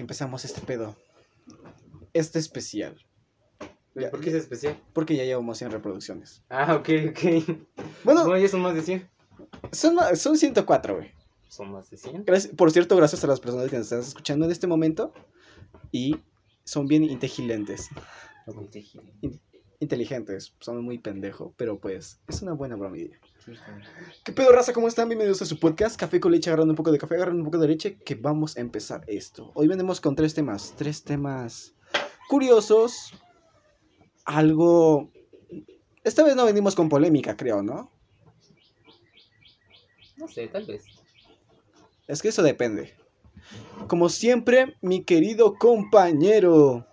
empezamos este pedo. Este especial. Ya, ¿Por qué es especial? Porque ya llevamos 100 reproducciones. Ah, ok, ok. Bueno, No, ya son más de 100. son, son 104, güey. Son más de 100. Gracias- Por cierto, gracias a las personas que nos están escuchando en este momento. Y son bien inteligentes. Inteligentes. Son muy pendejo, pero pues es una buena bromilla. ¿Qué pedo, raza? ¿Cómo están? Bienvenidos a su podcast Café con leche, agarrando un poco de café, agarrando un poco de leche, que vamos a empezar esto. Hoy venimos con tres temas, tres temas curiosos, algo... Esta vez no venimos con polémica, creo, ¿no? No sé, tal vez. Es que eso depende. Como siempre, mi querido compañero.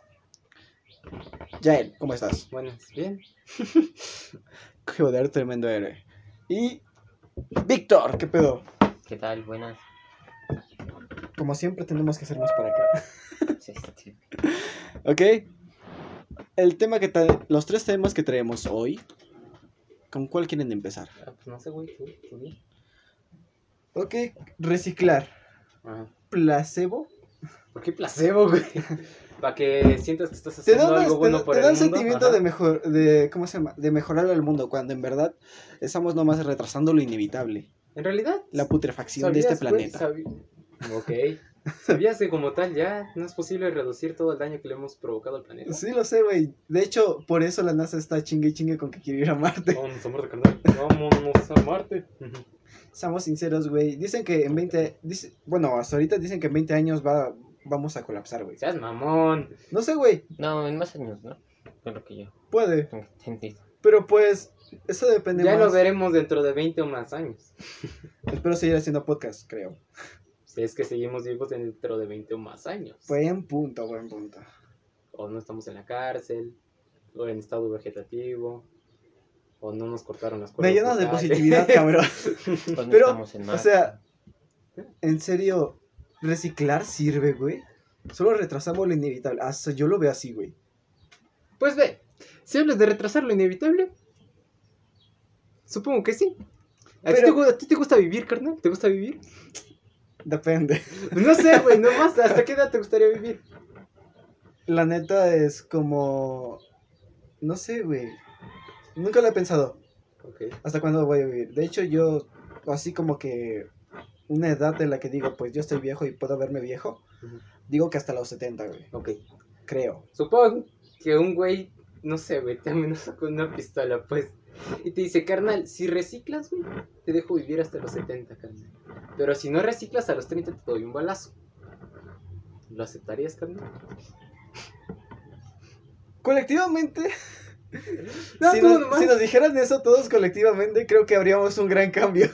Yael, ¿cómo estás? Bueno, bien. Joder, tremendo héroe. Y Víctor, ¿qué pedo? ¿Qué tal? Buenas. Como siempre tenemos que hacer más para acá. Sí, sí. ¿Ok? El tema que tra- los tres temas que traemos hoy, ¿con cuál quieren empezar? Ah, pues no sé, güey. Tú, tú bien. Ok, reciclar. Ajá. Placebo. ¿Por qué placebo, güey? Para que sientas que estás Te haciendo algo te bueno por te el da un mundo. sentimiento Ajá. de mejor, de, ¿cómo se llama? De mejorar al mundo, cuando en verdad estamos nomás retrasando lo inevitable. En realidad, La putrefacción de este planeta. Ok. ¿Sabías que como tal ya no es posible reducir todo el daño que le hemos provocado al planeta? Sí, lo sé, güey. De hecho, por eso la NASA está chingue y chingue con que quiere ir a Marte. Vamos a Marte, carnal. Vámonos a Marte. Seamos sinceros, güey. Dicen que en 20... dice- bueno, hasta ahorita dicen que en 20 años va, vamos a colapsar, güey. Seas mamón. No sé, güey. No, en más años, ¿no? Lo que yo Puede. entendido. Pero pues, eso depende Ya más. lo veremos dentro de 20 o más años. Espero seguir haciendo podcast, creo. Si es que seguimos vivos dentro de 20 o más años. Buen punto, buen punto. O no estamos en la cárcel. O en estado vegetativo. O no nos cortaron las Me cuerdas. llenas de positividad, cabrón. Pero, estamos en O sea, en serio, reciclar sirve, güey. Solo retrasamos lo inevitable. Hasta yo lo veo así, güey. Pues ve, si hablas de retrasar lo inevitable, supongo que sí. ¿A, ti te, gu- a ti te gusta vivir, carnal? ¿Te gusta vivir? Depende. No sé, güey, nomás, ¿hasta qué edad te gustaría vivir? La neta es como. No sé, güey. Nunca lo he pensado. ¿Hasta cuándo voy a vivir? De hecho, yo, así como que. Una edad en la que digo, pues yo estoy viejo y puedo verme viejo. Digo que hasta los 70, güey. Ok. Creo. Supongo que un güey, no sé, güey, te amenaza con una pistola, pues. Y te dice, carnal, si reciclas, güey, te dejo vivir hasta los 70, carnal. Pero si no reciclas, a los 30 te doy un balazo. ¿Lo aceptarías, carnal? Colectivamente. No, si, nos, si nos dijeran eso todos colectivamente, creo que habríamos un gran cambio.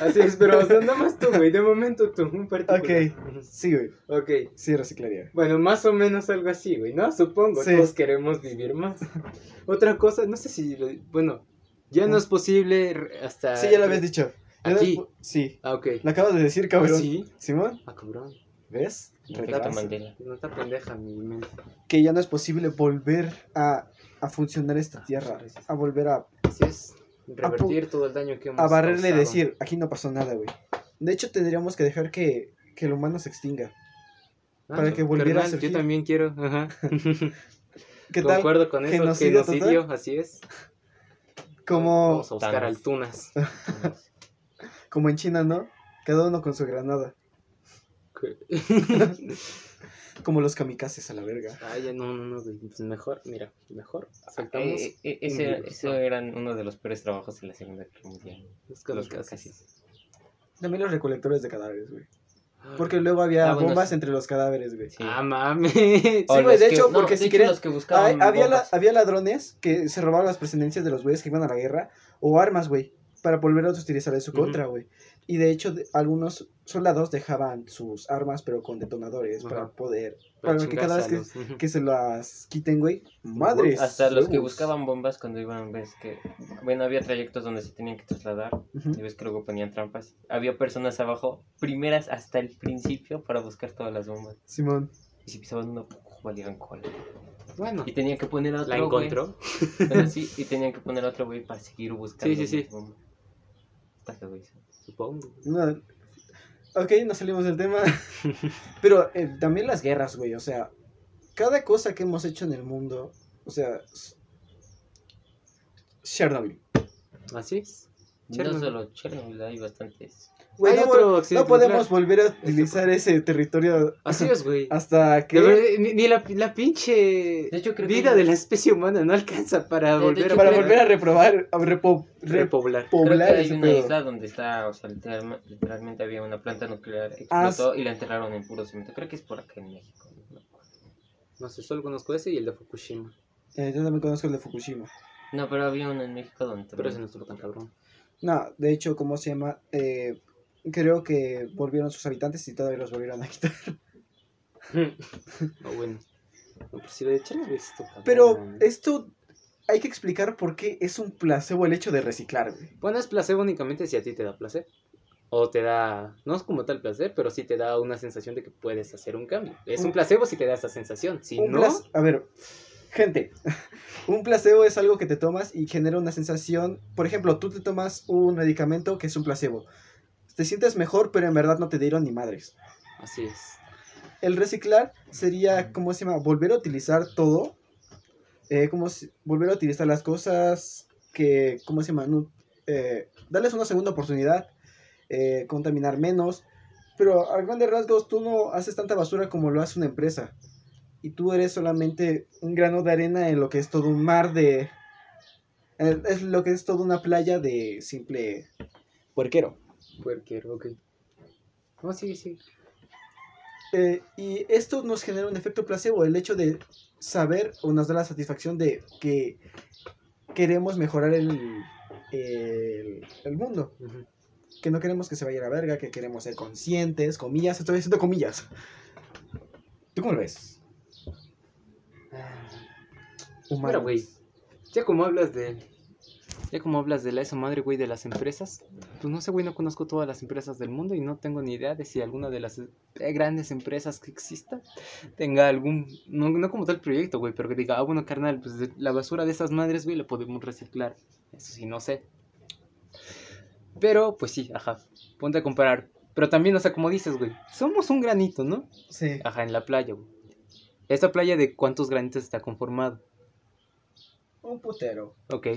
Así es, pero o sea, nada más tú, güey. De momento tú, un particular. Ok. Sí, güey. Ok. Sí, reciclaría. Bueno, más o menos algo así, güey, ¿no? Supongo, Sí. todos queremos vivir más. Otra cosa, no sé si, lo- bueno, ya no es posible hasta... Sí, ya lo habías dicho. Ya no es Aquí. Sí. Ah, ok. Lo acabas de decir, ¿Ah, cabrón. sí? Simón, Ah, cabrón. ¿ves? Retraso. Mandela. No está pendeja mi mente. Que ya no es posible volver a, a funcionar esta tierra. A volver a, Así es, revertir todo el daño que hemos a barrerle y causado. decir, aquí no pasó nada, güey. De hecho, tendríamos que dejar que, que el humano se extinga. Ah, para que volviera a carnal, surgir. Yo también quiero, ajá. ¿Qué tal? Concuerdo con eso, Genocidio genocidio, total. así es. Como, Vamos a buscar Thanos. altunas. como en China, ¿no? Cada uno con su granada. Como los kamikazes a la verga. Ay, ya no, no, no, güey. Pues mejor, mira, mejor. Saltamos. Eh, eh, ese, ese ¿no? eran uno de los peores trabajos de la Segunda Guerra Mundial. Los Los kamikazes. También los recolectores de cadáveres, güey. Porque luego había Ah, bueno, bombas sí. entre los cadáveres, güey. Sí. Ah, mames. Sí, güey, de hecho, no, porque de si los que Hay- había, la- había ladrones que se robaban las pertenencias de los güeyes que iban a la guerra o armas, güey, para volver a utilizar en su contra, güey. Y de hecho, de- algunos soldados dejaban sus armas, pero con detonadores para poder. Para, que cada vez que, que se las quiten, güey. Madres. Hasta los que buscaban bombas cuando iban, ves que... Bueno, había trayectos donde se tenían que trasladar. Y ves que luego ponían trampas. Había personas abajo, primeras hasta el principio, para buscar todas las bombas. Simón. Y si pisaban uno, valían cola. Bueno, Y tenían que poner a otro la güey. encontró. Bueno, sí, y tenían que poner a otro güey para seguir buscando. Sí, sí, sí. bombas. Está feo eso. Supongo. No, Ok, nos salimos del tema. Pero eh, también las guerras, güey. O sea, cada cosa que hemos hecho en el mundo. O sea. Chernobyl. Así es. No Chernobyl. solo Chernobyl, hay bastantes. Güey, no, otro no accidente podemos nuclear. volver a utilizar ese territorio Así es, güey. hasta De que. verdad, Ni, ni la, la pinche De hecho, creo que vida hay- de la especie humana no alcanza para De- de volver hecho, a Para creo- volver a reprobar. A repo- repoblar. Creo que repoblar hay una pedo. isla donde está, o sea, literal- literalmente había una planta nuclear, Ah, explotó y la enterraron en puro cemento. Creo que es por acá en México. ¿no? No sé, solo conozco ese y el de Fukushima. Eh, yo también conozco el de Fukushima. No, pero había uno en México donde Pero ese también- no estuvo tan cabrón. No, de hecho, ¿cómo se llama? Eh, creo que volvieron sus habitantes y todavía los volvieron a quitar. No, bueno. No, pues sí, de Chernobyl estuvo cabrón. Pero esto hay que explicar por qué es un placebo el hecho de reciclar, güey. Bueno, es placebo únicamente si a ti te da placer. O te da, no es como tal placer, pero sí te da una sensación de que puedes hacer un cambio. Es un Un- placebo si te da esa sensación. Si Un no, A ver, gente, un placebo es algo que te tomas y genera una sensación. Por ejemplo, tú te tomas un medicamento que es un placebo. Te sientes mejor, pero en verdad no te dieron ni madres. así es. El reciclar sería, ¿cómo se llama? Volver a utilizar todo. Eh, como si- volver a utilizar las cosas que, ¿cómo se llama? No, eh, darles una segunda oportunidad. eh, contaminar menos. Pero a grandes rasgos tú no haces tanta basura como lo hace una empresa. Y tú eres solamente un grano de arena en lo que es todo un mar de... Es lo que es toda una playa de simple puerquero. Puerquero, ok. No, sí, sí. Eh, y esto nos genera un efecto placebo, el hecho de saber o nos da la satisfacción de que queremos mejorar el, el, el mundo, que no queremos que se vaya a la verga, que queremos ser conscientes, comillas, estoy diciendo comillas. ¿Tú cómo lo ves? Mira, güey. Ya como hablas de. Ya como hablas de la esa madre, güey, de las empresas. Pues no sé, güey, no conozco todas las empresas del mundo y no tengo ni idea de si alguna de las eh, grandes empresas que exista tenga algún. No, no como tal proyecto, güey, pero que diga, ah, bueno, carnal, pues la basura de esas madres, güey, la podemos reciclar. Eso sí, no sé. Pero, pues sí, ajá. Ponte a comparar. Pero también, o sea, como dices, güey, somos un granito, ¿no? Sí. Ajá, en la playa, güey. ¿Esta playa de cuántos granitos está conformado? Un putero. Ok.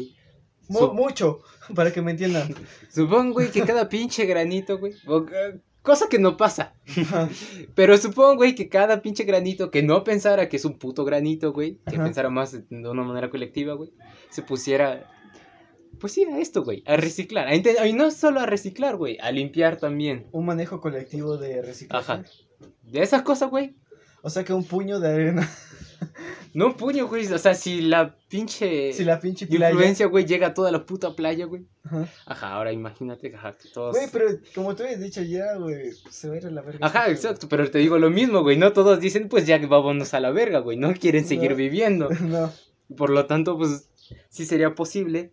Mucho, para que me entiendan. Supongo, güey, que cada pinche granito, güey. eh, Cosa que no pasa. Pero supongo, güey, que cada pinche granito que no pensara que es un puto granito, güey. Que Ajá. pensara más de una manera colectiva, güey. Se pusiera. Pues sí, a esto, güey. A reciclar. A y no solo a reciclar, güey. A limpiar también. un manejo colectivo de reciclaje. Ajá. De esas cosas, güey. O sea que un puño de arena. No un puño, güey. O sea, si la pinche. si la pinche playa. influencia, güey, llega a toda la puta playa, güey. Ajá. Ajá, ahora imagínate, ajá, que todos. Güey, pero como tú habías dicho ya, güey, se va a ir a la verga. Ajá, este exacto, pero te digo lo mismo, güey. No todos dicen, pues ya vámonos a la verga, güey. No quieren seguir No. viviendo. No. Por lo tanto, pues sí sería posible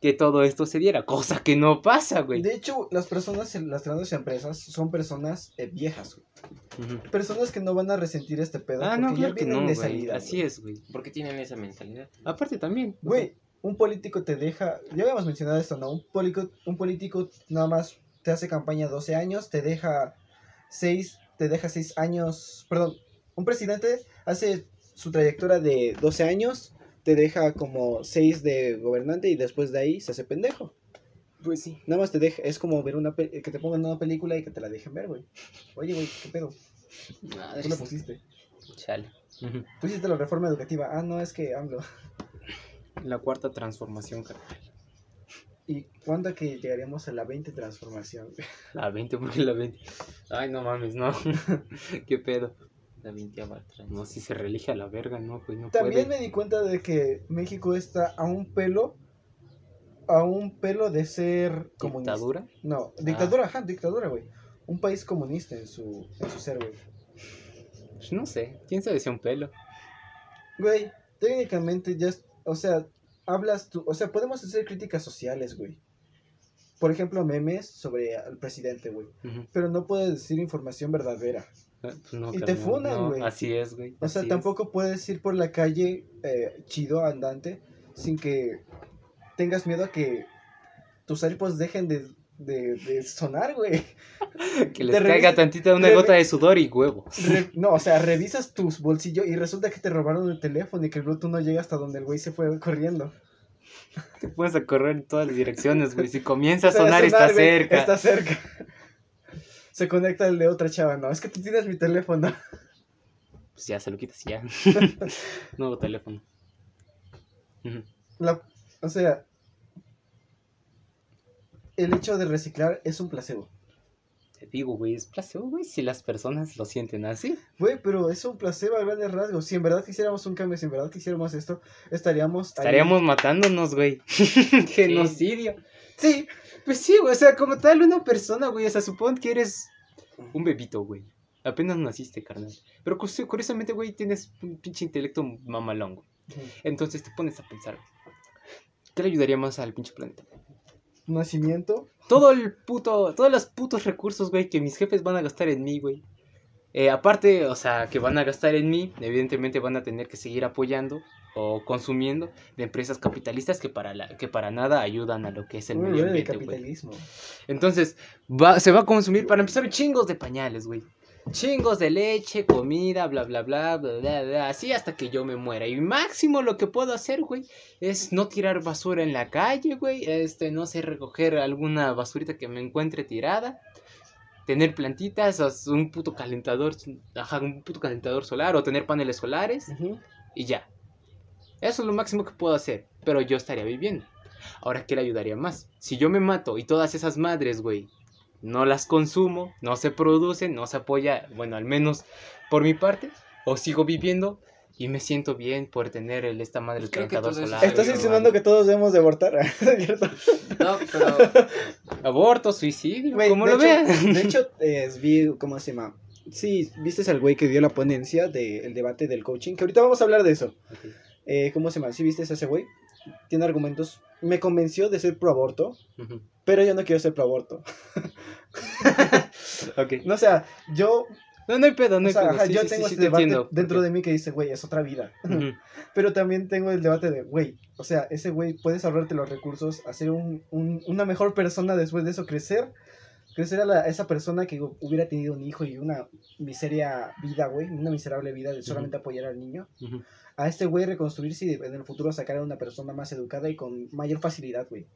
que todo esto se diera. Cosa que no pasa, güey. De hecho, las personas, en las grandes empresas son personas eh, viejas, güey. Personas que no van a resentir este pedo Ah, porque no, ya claro que vienen no, de güey. salida. Así güey. es, güey. ¿Por qué tienen esa mentalidad? Aparte también. o Güey, un político te deja, ya habíamos mencionado esto, ¿no? Un político, un político nada más te hace campaña 12 años, te deja 6, te deja 6 años, perdón, un presidente hace su trayectoria de 12 años, te deja como 6 de gobernante y después de ahí se hace pendejo. pues sí. Nada más te deja, es como ver una que te pongan una película y que te la dejen ver, güey. Oye, güey, ¿qué pedo? Madre Tú sí. pusiste. Chale. Tú hiciste la reforma educativa. Ah, no, es que AMLO. La cuarta transformación, carnal. ¿Y cuándo que llegaríamos a la 20 transformación? La 20, porque la 20. Ay, no mames, no. Qué pedo. Trans. No, si se relige a la verga, no, no También puede. me di cuenta de que México está a un pelo, a un pelo de ser comunista. ¿Dictadura? No, dictadura, ajá, dictadura, güey. Un país comunista en su, en su ser, güey. Pues no sé. ¿Quién sabe si un pelo? Güey, técnicamente ya, o sea, hablas tú, o sea, podemos hacer críticas sociales, güey. Por ejemplo, memes sobre al presidente, güey. Pero no puedes decir información verdadera. Pues no, Y te funan, no, güey. Así es, güey. O sea, es. tampoco puedes ir por la calle eh, chido, andante, sin que tengas miedo a que tus AirPods dejen de de, de sonar, güey. Que les Te caiga tantita una gota de sudor y huevo. Re- no, o sea, revisas tus bolsillos y resulta que te robaron el teléfono y que el Bluetooth no llega hasta donde el güey se fue corriendo. Te puedes a correr en todas las direcciones, güey. Si comienza a sonar, está güey, cerca. Está cerca. Se conecta el de otra chava, no, es que tú tienes mi teléfono. Pues ya se lo quitas y ya. Nuevo teléfono. La- o sea, el hecho de reciclar es un placebo. Te digo, güey, es placebo, güey, si las personas lo sienten así. Güey, pero es un placebo a grandes rasgos. Si en verdad quisiéramos un cambio, si en verdad quisiéramos esto, estaríamos... ahí. Estaríamos matándonos, güey. Genocidio. Sí, Pues sí, güey, o sea, como tal, una persona, güey, o sea, supón que eres un bebito, güey. Apenas naciste, carnal. Pero cu- curiosamente, güey, tienes un pinche intelecto mamalón, güey. Entonces te pones a pensar, ¿qué le ayudaría más al pinche planeta? nacimiento. Todo el puto, todos los putos recursos, güey, que mis jefes van a gastar en mí, güey. Eh, aparte, o sea, que van a gastar en mí, evidentemente van a tener que seguir apoyando o consumiendo de empresas capitalistas que para, la, que para nada ayudan a lo que es el Uy, medio ambiente, güey. capitalismo. Entonces, va, se va a consumir para empezar chingos de pañales, güey. Chingos de leche, comida, bla, bla, bla, bla, bla, bla, así hasta que yo me muera. Y máximo lo que puedo hacer, güey, es no tirar basura en la calle, güey. Este, no sé, recoger alguna basurita que me encuentre tirada. Tener plantitas, un puto calentador, ajá, un puto calentador solar o tener paneles solares Ujú. y ya. Eso es lo máximo que puedo hacer, pero yo estaría viviendo. Ahora, ¿qué le ayudaría más? Si yo me mato y todas esas madres, güey, no las consumo, no se producen, no se apoya, bueno, al menos por mi parte, o sigo viviendo y me siento bien por tener el, esta madre Pues solar. Estás insinuando que todos debemos de abortar. ¿cierto? No, pero Aborto, suicidio, como lo hecho- vean. De hecho, eh, vi, ¿cómo se llama? Sí, viste al güey que dio la ponencia del debate del coaching, que ahorita vamos a hablar de eso. Eh, ¿Cómo se llama? ¿Sí viste a ese güey? Tiene argumentos. Me convenció de ser pro aborto, pero yo no quiero ser pro aborto. ok. No, o sea, yo, No, no hay pedo, no o hay sea, pedo. ajá, Sí, yo sí, tengo te debate entiendo. dentro de mí que dice, güey, es otra vida. Pero también tengo el debate de, güey, o sea, ese güey puedes ahorrarte los recursos, hacer un, un- una mejor persona después de eso, crecer, crecer a, la- a esa persona que hubiera tenido un hijo y una miseria vida, güey, una miserable vida de solamente apoyar al niño. Ujú. A este güey reconstruirse y en el futuro sacar a una persona más educada y con mayor facilidad, güey.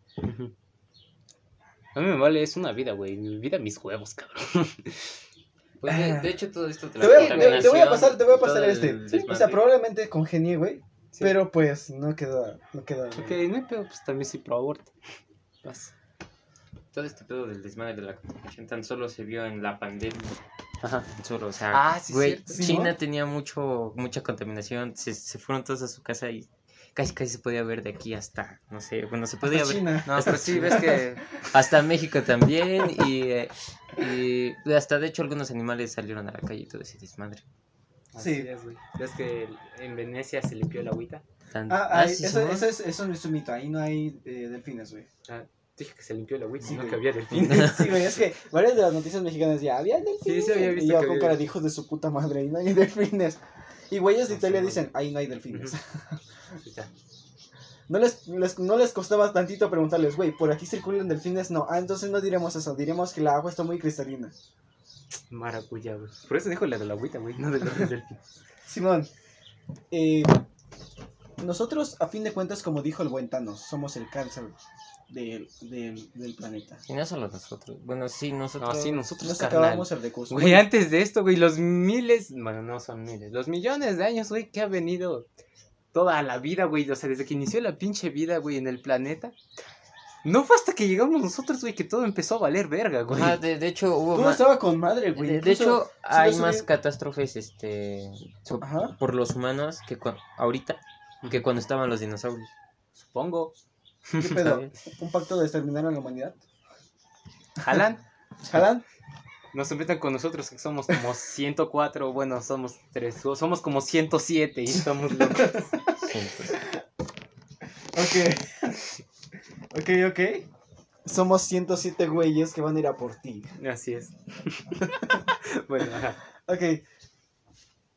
A mí me vale, es una vida, güey. Mi vida, mis huevos, cabrón. pues de, de hecho todo esto Te voy, a, te- te voy a pasar, te voy a pasar este. O sea, probablemente congenie, güey, Sí. pero pues no queda, no queda. Ok, no hay pedo, pues también soy pro aborto. Vas. todo este pedo del desmadre de la contaminación tan solo se vio en la pandemia. Ajá. Solo, o sea, Ah, sí, güey, cierto. Sí, China ¿no? tenía mucho, mucha contaminación, se, se fueron todos a su casa y casi casi se podía ver de aquí hasta, no sé, bueno, se podía Hasta ver. China. No, pero sí, ves que hasta México también y, eh, y hasta de hecho algunos animales salieron a la calle y todo ese desmadre. Así Sí. es, güey. ¿Ves que en Venecia se limpió el agüita? Ah, ah, sí, eso, eso es, eso es un mito, ahí no hay eh, delfines, güey. Dije que se limpió el agüita, Sí, no güey. que había delfines. Sí, güey, es que varias de las noticias mexicanas ya había delfines. Sí, sí había y visto yo que con cara de hijos de su puta madre, ahí no hay delfines. Y güeyes de Italia dicen, ahí no hay delfines. No les, les- no les costaba tantito preguntarles, güey, ¿por aquí circulan delfines? No, ah, entonces no diremos eso, diremos que la agua está muy cristalina. Maracuyá, güey. Por eso dijo la del agüita, güey, no de los delfines. Simón, eh, nosotros, a fin de cuentas, como dijo el buen Thanos, somos el cáncer del, del, del planeta. Y no solo nosotros. Bueno, sí, nosotros. No, sí, nosotros, Nos carnal. acabamos el recurso. Güey, antes de esto, güey, los miles, bueno, no son miles, los millones de años, güey, que ha venido toda la vida, güey, o sea, desde que inició la pinche vida, güey, en el planeta. No fue hasta que llegamos nosotros, güey, que todo empezó a valer verga, güey. Ajá, de, de hecho hubo Todo estaba con madre, güey. De, de hecho, hay más catástrofes este so- Ajá. por los humanos que cua- ahorita que cuando estaban los dinosaurios. Supongo. ¿Qué pedo? ¿Un pacto de exterminar a la humanidad? Jalan, ¿Jalan? no se metan con nosotros, que somos como 104, bueno, somos tres, somos como 107 y estamos locos. Ok. ok, ok. Somos 107 güeyes que van a ir a por ti. Así es. bueno, ajá. Ok.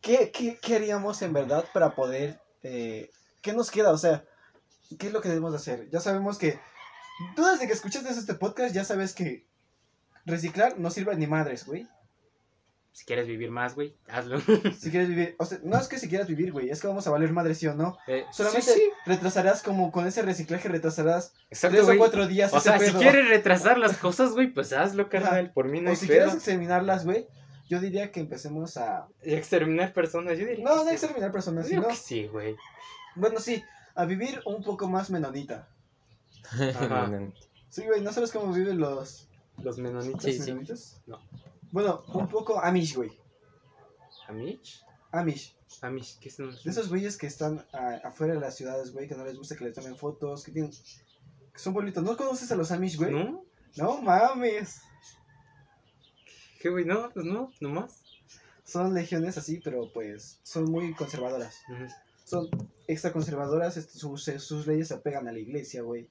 ¿Qué, qué, qué haríamos en verdad para poder... eh, ¿Qué nos queda? O sea, ¿qué es lo que debemos de hacer? Ya sabemos que Tú desde que escuchaste este podcast ya sabes que reciclar no sirve ni madres, güey. Si quieres vivir más, güey, hazlo. Si quieres vivir, o sea, no es que si quieras vivir, güey, es que vamos a valer madres, sí o no. Eh, Solamente sí, sí. retrasarás como con ese reciclaje retrasarás Exacto, tres o cuatro días O ese sea, si pedo. quieres retrasar las cosas, güey, pues hazlo, carnal. Por mí no o hay si pedo. quieres exterminarlas, güey, yo diría que empecemos a exterminar personas, yo diría. no, no exterminar personas, sino que sí, güey. bueno, sí, a vivir un poco más menonita. Ajá. Sí, güey, ¿no sabes cómo viven los Los menonitas. Sí, los sí. menonitas? No. Bueno, un poco Amish, güey. ¿Amish? Amish. Amish, ¿qué son los De esos güeyes que están a- afuera de las ciudades, güey, que no les gusta que les tomen fotos, que tienen que son pueblitos. ¿No conoces a los Amish, güey? ¿No? No mames. ¿Qué, güey? No, pues no, nomás. Son legiones así, pero pues son muy conservadoras. Ujú. Son extra conservadoras, este, sus, sus leyes se apegan a la iglesia, güey.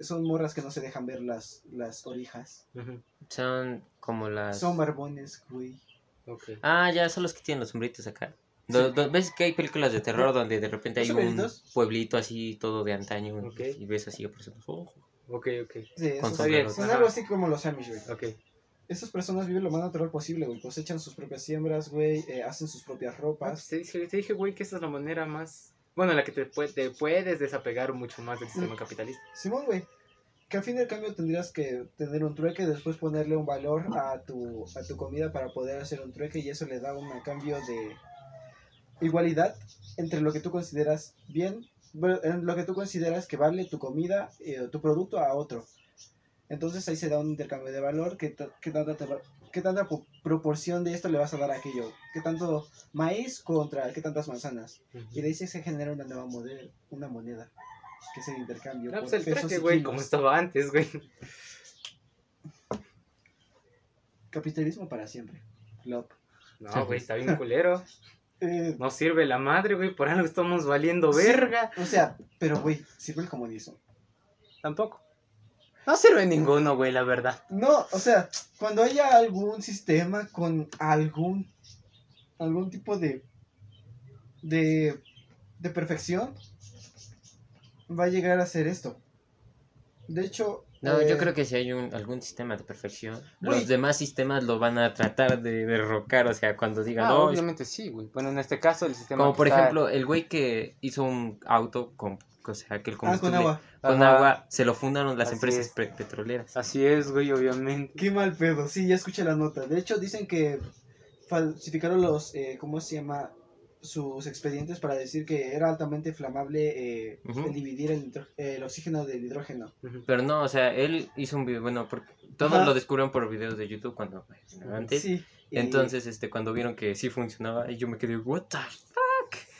Son morras que no se dejan ver las, las orijas. Son como las. Son barbones, güey. Ah, ya son los que tienen los sombritos acá. Do- do- ¿Ves que hay películas de terror donde de repente hay ¿Los un pueblito así todo de antaño y ves así a personas? oh, Ok, ok. Sí, son algo así como los Amish, güey. Ok. Esas personas viven lo más natural posible, güey. Cosechan sus propias siembras, güey. eh, hacen sus propias ropas. te dije, te dije, güey, que esa es la manera más. Bueno, la que te, te puedes desapegar mucho más del sistema capitalista. Simón, güey. Que al fin y al cambio tendrías que tener un trueque y después ponerle un valor a tu, a tu comida para poder hacer un trueque y eso le da un cambio de igualdad entre lo que tú consideras bien, en lo que tú consideras que vale tu comida, eh, tu producto a otro. Entonces ahí se da un intercambio de valor, ¿qué, qué tanta, qué tanta po- proporción de esto le vas a dar a aquello? ¿Qué tanto maíz contra qué tantas manzanas? Y de ahí se genera una nueva moneda, una moneda, que es el intercambio. No, pues el pesos traje, güey, como estaba antes, güey. Capitalismo para siempre. Flop. No, güey, está bien culero. Eh, No sirve la madre, güey, por algo estamos valiendo Sí. verga. o sea, pero güey, sirve el comunismo. Tampoco. No sirve ninguno, güey, la verdad. No, o sea, cuando haya algún sistema con algún algún tipo de de de perfección va a llegar a ser esto. De hecho, No, eh, yo creo que si hay un, algún sistema de perfección, Güey. los demás sistemas lo van a tratar de derrocar, o sea, cuando digan, Ah, "No, obviamente sí, güey. Bueno, en este caso el sistema. como por está- ejemplo, el güey que hizo un auto con, o sea, que el ah, combustible con agua. con Ajá. agua se lo fundaron las Así empresas es. pe- petroleras. Así es, güey, obviamente. Qué mal pedo. Sí, ya escuché la nota. De hecho, dicen que falsificaron los eh, ¿cómo se llama? sus expedientes para decir que era altamente inflamable eh, el dividir el, nitro- el oxígeno del hidrógeno. Pero no, o sea, él hizo un video, bueno, porque todos Ajá. lo descubrieron por videos de YouTube cuando antes. Sí. y- Entonces, este, cuando vieron que sí funcionaba, y yo me quedé, what the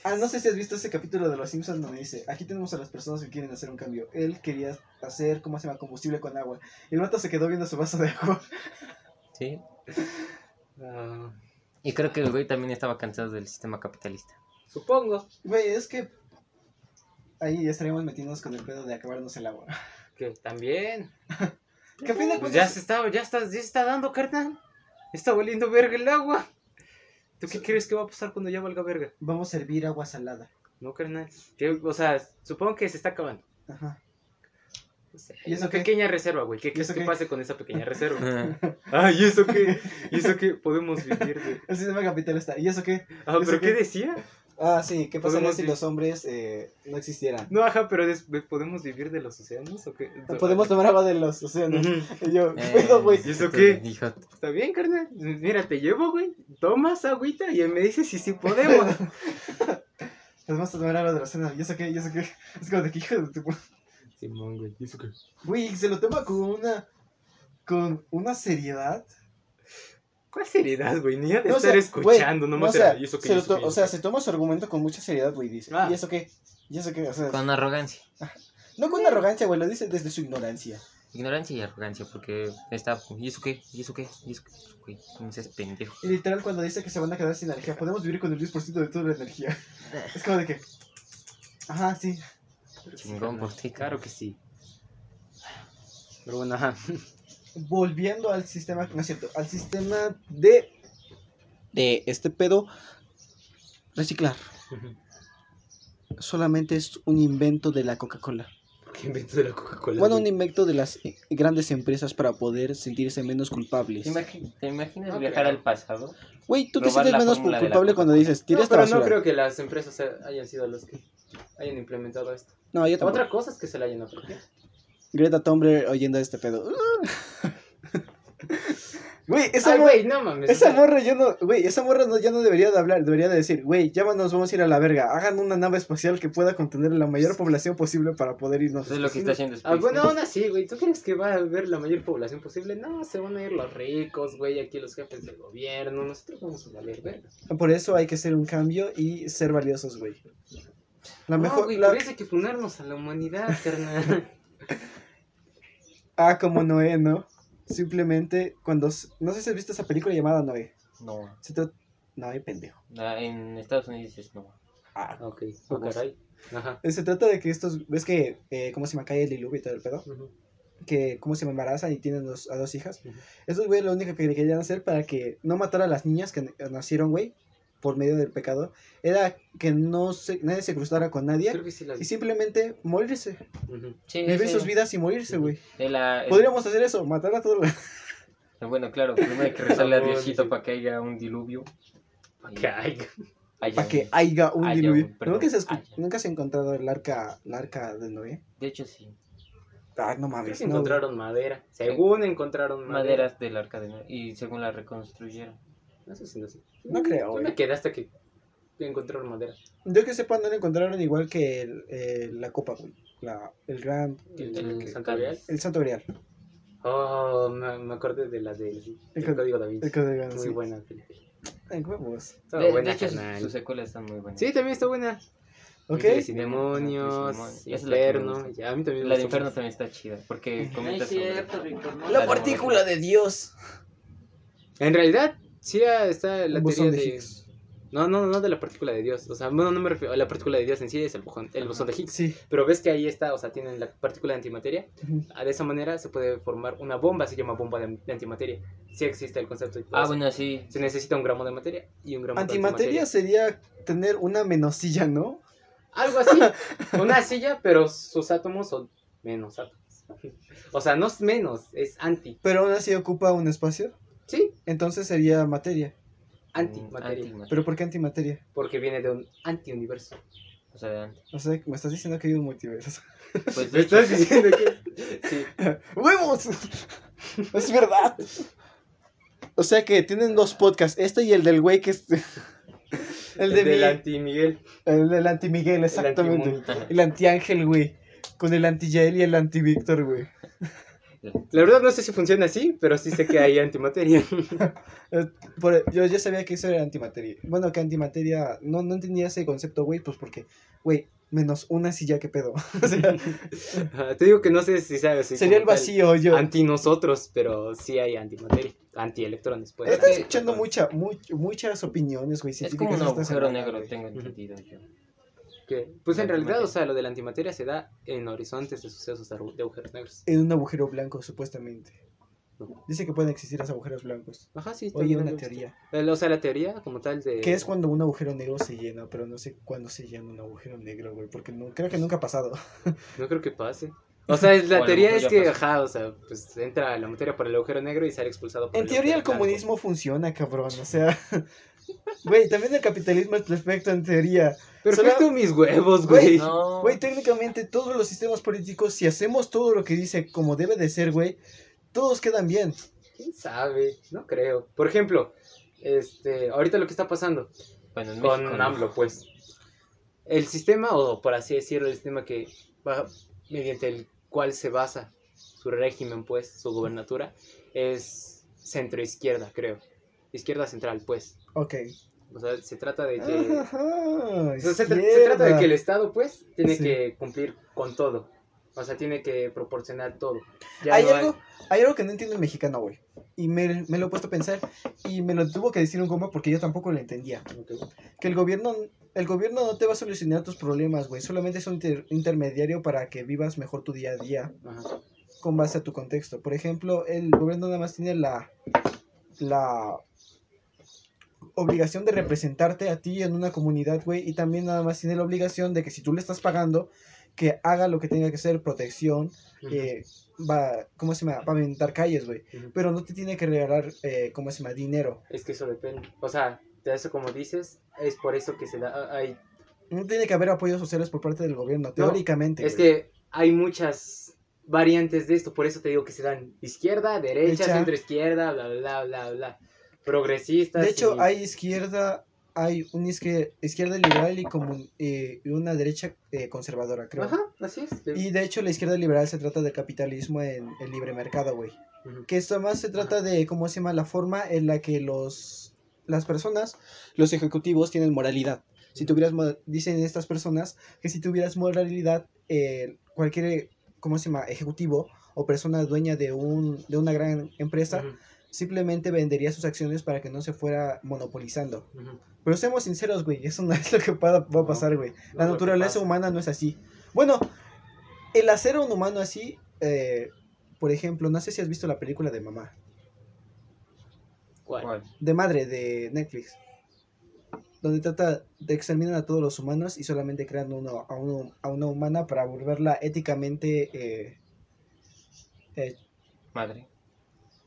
Ah, no sé si has visto ese capítulo de Los Simpsons donde dice, aquí tenemos a las personas que quieren hacer un cambio. Él quería hacer, ¿cómo se llama? Combustible con agua. Y el vato se quedó viendo su vaso de agua. Sí. Ah, Y creo que el güey también estaba cansado del sistema capitalista. supongo Güey, es que ahí estaríamos metiéndonos con el pedo de acabarnos el agua. que también. Fin de Pues ya se está, ya está, ya se está dando, carnal. Está valiendo verga el agua. ¿Tú qué crees que va a pasar cuando ya valga verga? vamos a servir agua salada. No, carnal. Que, o sea, supongo que se está acabando. Ajá. ¿Y eso una qué? pequeña reserva, güey. ¿Qué ¿Y crees que qué? pase con esa pequeña reserva? Ajá. ah, ¿y eso qué? ¿Y eso qué? Podemos vivir de... El sistema capitalista. ¿Y eso qué? Ah, ¿Y eso ¿pero qué qué? decía? Ah, sí, ¿qué pasaría si los hombres eh, no existieran? No, ajá, pero ¿podemos vivir de los océanos o qué? Podemos tomar agua de los océanos. Y yo, Eh, ¿qué pedo, güey? ¿Y eso qué? Dijo, Está bien, carnal. Mira, te llevo, güey. Tomas agüita y me dices si sí podemos. Podemos tomar agua de los océanos. ¿Y eso qué? ¿Y eso qué? Es como de que hijo de tu... Simón, güey. ¿Y eso qué? Güey, se lo toma con una... Con una seriedad. ¿Cuál seriedad, güey? Ni ha de No, o estar sea, escuchando, güey, no o sea, era, ¿y eso qué? se ¿Y lo eso to- qué? ¿Y o sea, se toma su argumento con mucha seriedad, güey, dice. Ah. ¿Y eso qué? ¿Y eso qué? O sea, con arrogancia. no con arrogancia, güey, lo dice desde su ignorancia. Ignorancia y arrogancia, porque está, ¿y eso qué? ¿Y eso qué? ¿Y eso qué? Güey, no seas pendejo. Y literal cuando dice que se van a quedar sin energía, podemos vivir con el 10% de toda la energía. Es como de que... Ajá, sí. Chingón por ti, Claro que sí. Pero bueno, ajá. Volviendo al sistema, no es cierto, al sistema de... De este pedo, reciclar. Solamente es un invento de la Coca-Cola. ¿Qué invento de la Coca-Cola? Bueno, un invento de las eh, grandes empresas para poder sentirse menos culpables. ¿Te, imagi- te imaginas No viajar creo. al pasado? Güey, tú te sientes menos culpable cuando dices, tira No, esta pero basura. no creo que las empresas hayan sido los que hayan implementado esto. No, yo. Otra cosa es que se la hayan apropiado. Greta Thunberg oyendo este pedo. Güey, esa, Ay, mor- güey, no mames. o esa morra ya no, güey, esa morra no, ya no debería de hablar, debería de decir, güey, ya nos vamos a ir a la verga, hagan una nave espacial que pueda contener la mayor población posible para poder irnos. Eso es lo que está haciendo Ah, SpaceX. bueno, aún así, güey, ¿tú crees que va a haber la mayor población posible? No, se van a ir los ricos, güey, aquí los jefes del gobierno, nosotros vamos a valer verga. Por eso hay que hacer un cambio y ser valiosos, güey. La no, mejor, güey, la- por eso hay que funarnos a la humanidad, carnal. ah, como Noé, ¿no? Simplemente cuando, no sé si has visto esa película llamada Noé. No, Se trata, Noé, pendejo. ah, en Estados Unidos es no. Ah, ok, oh, caray. Ajá. se trata de que estos, ves que, eh, ¿cómo se llama? Cae el diluvio y todo el pedo. Ujú. que cómo se embarazan y tienen dos- a dos hijas. Esos güey lo único que le querían hacer para que no matara a las niñas que nacieron, güey, por medio del pecado, era que no se, nadie se cruzara con nadie Creo que sí la y simplemente morirse. Sí, vivir sus vidas y morirse, güey. la- Podríamos hacer eso, matar a todos. Bueno, claro, primero hay que rezarle a Diosito para que haya un diluvio. Pa' que haya. Haya Para que haya un haya diluvio. perdón, ¿Nunca, se. ¿Nunca se ha encontrado el arca, el arca de Noé? De hecho, sí. Ah, no mames. no, güey. encontraron madera. Según encontraron madera. Maderas del arca de Noé. Y según la reconstruyeron. Eso sí, no sé. No creo, Yo me quedé hasta que encontraron madera. Yo que sepa, no lo encontraron igual que el, eh, la copa, güey. La, el gran. El, El Santo Grial. El santo grial. Oh, me, me acordé de la del El el Código Da Vinci. El código, Muy sí. buena película. Ay, huevos. Estaba De, de buena, hecho, sus, carnal. sus secuelas están muy buenas. Sí, también está buena. ¿Ok? Y Ajá, demonios, es Inferno. ya, a mí también La de Inferno más. también está chida. Porque No es comenta sobre. cierto, Víctor. No, La La partícula de Dios. En realidad, sí ah, está la Un teoría bosón de de... Higgs. No, no, no de la partícula de Dios. O sea, bueno, no me refiero a la partícula de Dios en sí, es el, bojón- el bosón de Higgs. Sí. Pero ves que ahí está, o sea, tienen la partícula de antimateria. Ah, De esa manera se puede formar una bomba, se llama bomba de, de antimateria. Sí existe el concepto. todo Ah, bueno, sí. Se necesita un gramo de materia y un gramo Antimateria de sería tener una menosilla, ¿no? Algo así. Una silla, pero sus átomos son menos átomos. O sea, no es menos, es anti. Pero aún así ocupa un espacio. Sí, Entonces sería materia. antimateria. Antimateria. ¿Pero por qué antimateria? Porque viene de un antiuniverso. O sea, de antes. O sea, me estás diciendo que hay un multiverso. Pues ¿Me estás diciendo que.? Sí. ¡Huevos! es verdad. O sea que tienen dos podcasts, este y el del güey que es... El, El, de del mi- anti-Miguel. el del anti-Miguel, exactamente. El anti-Ángel, güey. Con el anti-Yael y el anti-Víctor, güey. La verdad no sé si funciona así, pero sí sé que hay antimateria. Por- yo ya sabía que eso era antimateria. Bueno, que antimateria. No, no entendía ese concepto, güey, pues porque, güey, menos una silla, ¿qué pedo? o sea, Te digo que no sé si sabes. si sería el vacío, yo. Anti nosotros, pero sí hay antimateria. Antielectrones, pues. Estás Es que- escuchando mucha, much- muchas opiniones, güey. es como un agujero negro, tengo entendido yo. Que, pues en realidad, o sea, lo de la antimateria se da en horizontes de sucesos de agu- de agujeros negros. En un agujero blanco, supuestamente. No. Dice que pueden existir los agujeros blancos. Ajá, sí. Oye, una visto. teoría. El- O sea, la teoría como tal de... Que es cuando un agujero negro se llena, pero no sé cuándo se llena un agujero negro, güey. Porque no, creo que nunca ha pasado. No creo que pase. O sea, O la teoría es que, pasó. ajá, o sea, pues entra la materia por el agujero negro y sale expulsado por En teoría el blanco. comunismo funciona, cabrón. O sea, güey, también el capitalismo es perfecto en teoría. Perfecto Solo- mis huevos, Güey, güey. No. Güey, técnicamente todos los sistemas políticos, si hacemos todo lo que dice como debe de ser, güey, todos quedan bien. ¿Quién sabe? No creo. Por ejemplo, este, ahorita lo que está pasando Bueno, en con México. no. AMLO, pues. El sistema, o por así decirlo, el sistema que va, mediante el cual se basa su régimen, pues, su gobernatura, es centro-izquierda, creo. Izquierda central, pues. Ok. O sea, se trata de que... Ajá, o sea, se, tra- se izquierda. trata de que el Estado, pues, tiene Sí. que cumplir con todo. O sea, tiene que proporcionar todo. Ya Hay no algo, hay algo que no entiendo el mexicano, güey. Y me, me lo he puesto a pensar y me lo tuvo que decir un compa porque yo tampoco lo entendía. Que el gobierno, el gobierno no te va a solucionar tus problemas, güey. Solamente es un inter- intermediario para que vivas mejor tu día a día Ajá. con base a tu contexto. Por ejemplo, el gobierno nada más tiene la, la obligación de representarte a ti en una comunidad, güey. Y también nada más tiene la obligación de que si tú le estás pagando, que haga lo que tenga que hacer, protección, eh, va, ¿cómo se llama? Pavimentar calles, güey. Pero no te tiene que regalar, eh, ¿cómo se llama? Dinero. Es que eso depende. O sea, de eso como dices, es por eso que se da. Hay, No tiene que haber apoyos sociales por parte del gobierno, teóricamente. es que hay muchas variantes de esto, por eso te digo que se dan izquierda, derecha, Derecha. centro izquierda, bla, bla, bla, bla. Progresistas. De hecho, y- hay izquierda, hay una izquier- izquierda liberal y, comun- eh, una derecha eh, conservadora, creo. Ajá, así es. Y de hecho, la izquierda liberal se trata del capitalismo en el libre mercado, güey. Que esto más se trata de, ¿cómo se llama? La forma en la que los, las personas, los ejecutivos, tienen moralidad. Si tuvieras, dicen estas personas que si tuvieras moralidad, eh, cualquier, ¿cómo se llama? Ejecutivo o persona dueña de, un, de una gran empresa, simplemente vendería sus acciones para que no se fuera monopolizando. Pero seamos sinceros, güey, eso no es lo que va, va a pasar, güey. La No, naturaleza humana no es así. Bueno, el hacer a un humano así, eh, por ejemplo, no sé si has visto la película de mamá, ¿Cuál? ¿Cuál? de madre de Netflix, donde trata de exterminar a todos los humanos y solamente crean uno, a, uno, a una humana para volverla éticamente eh, eh, Madre.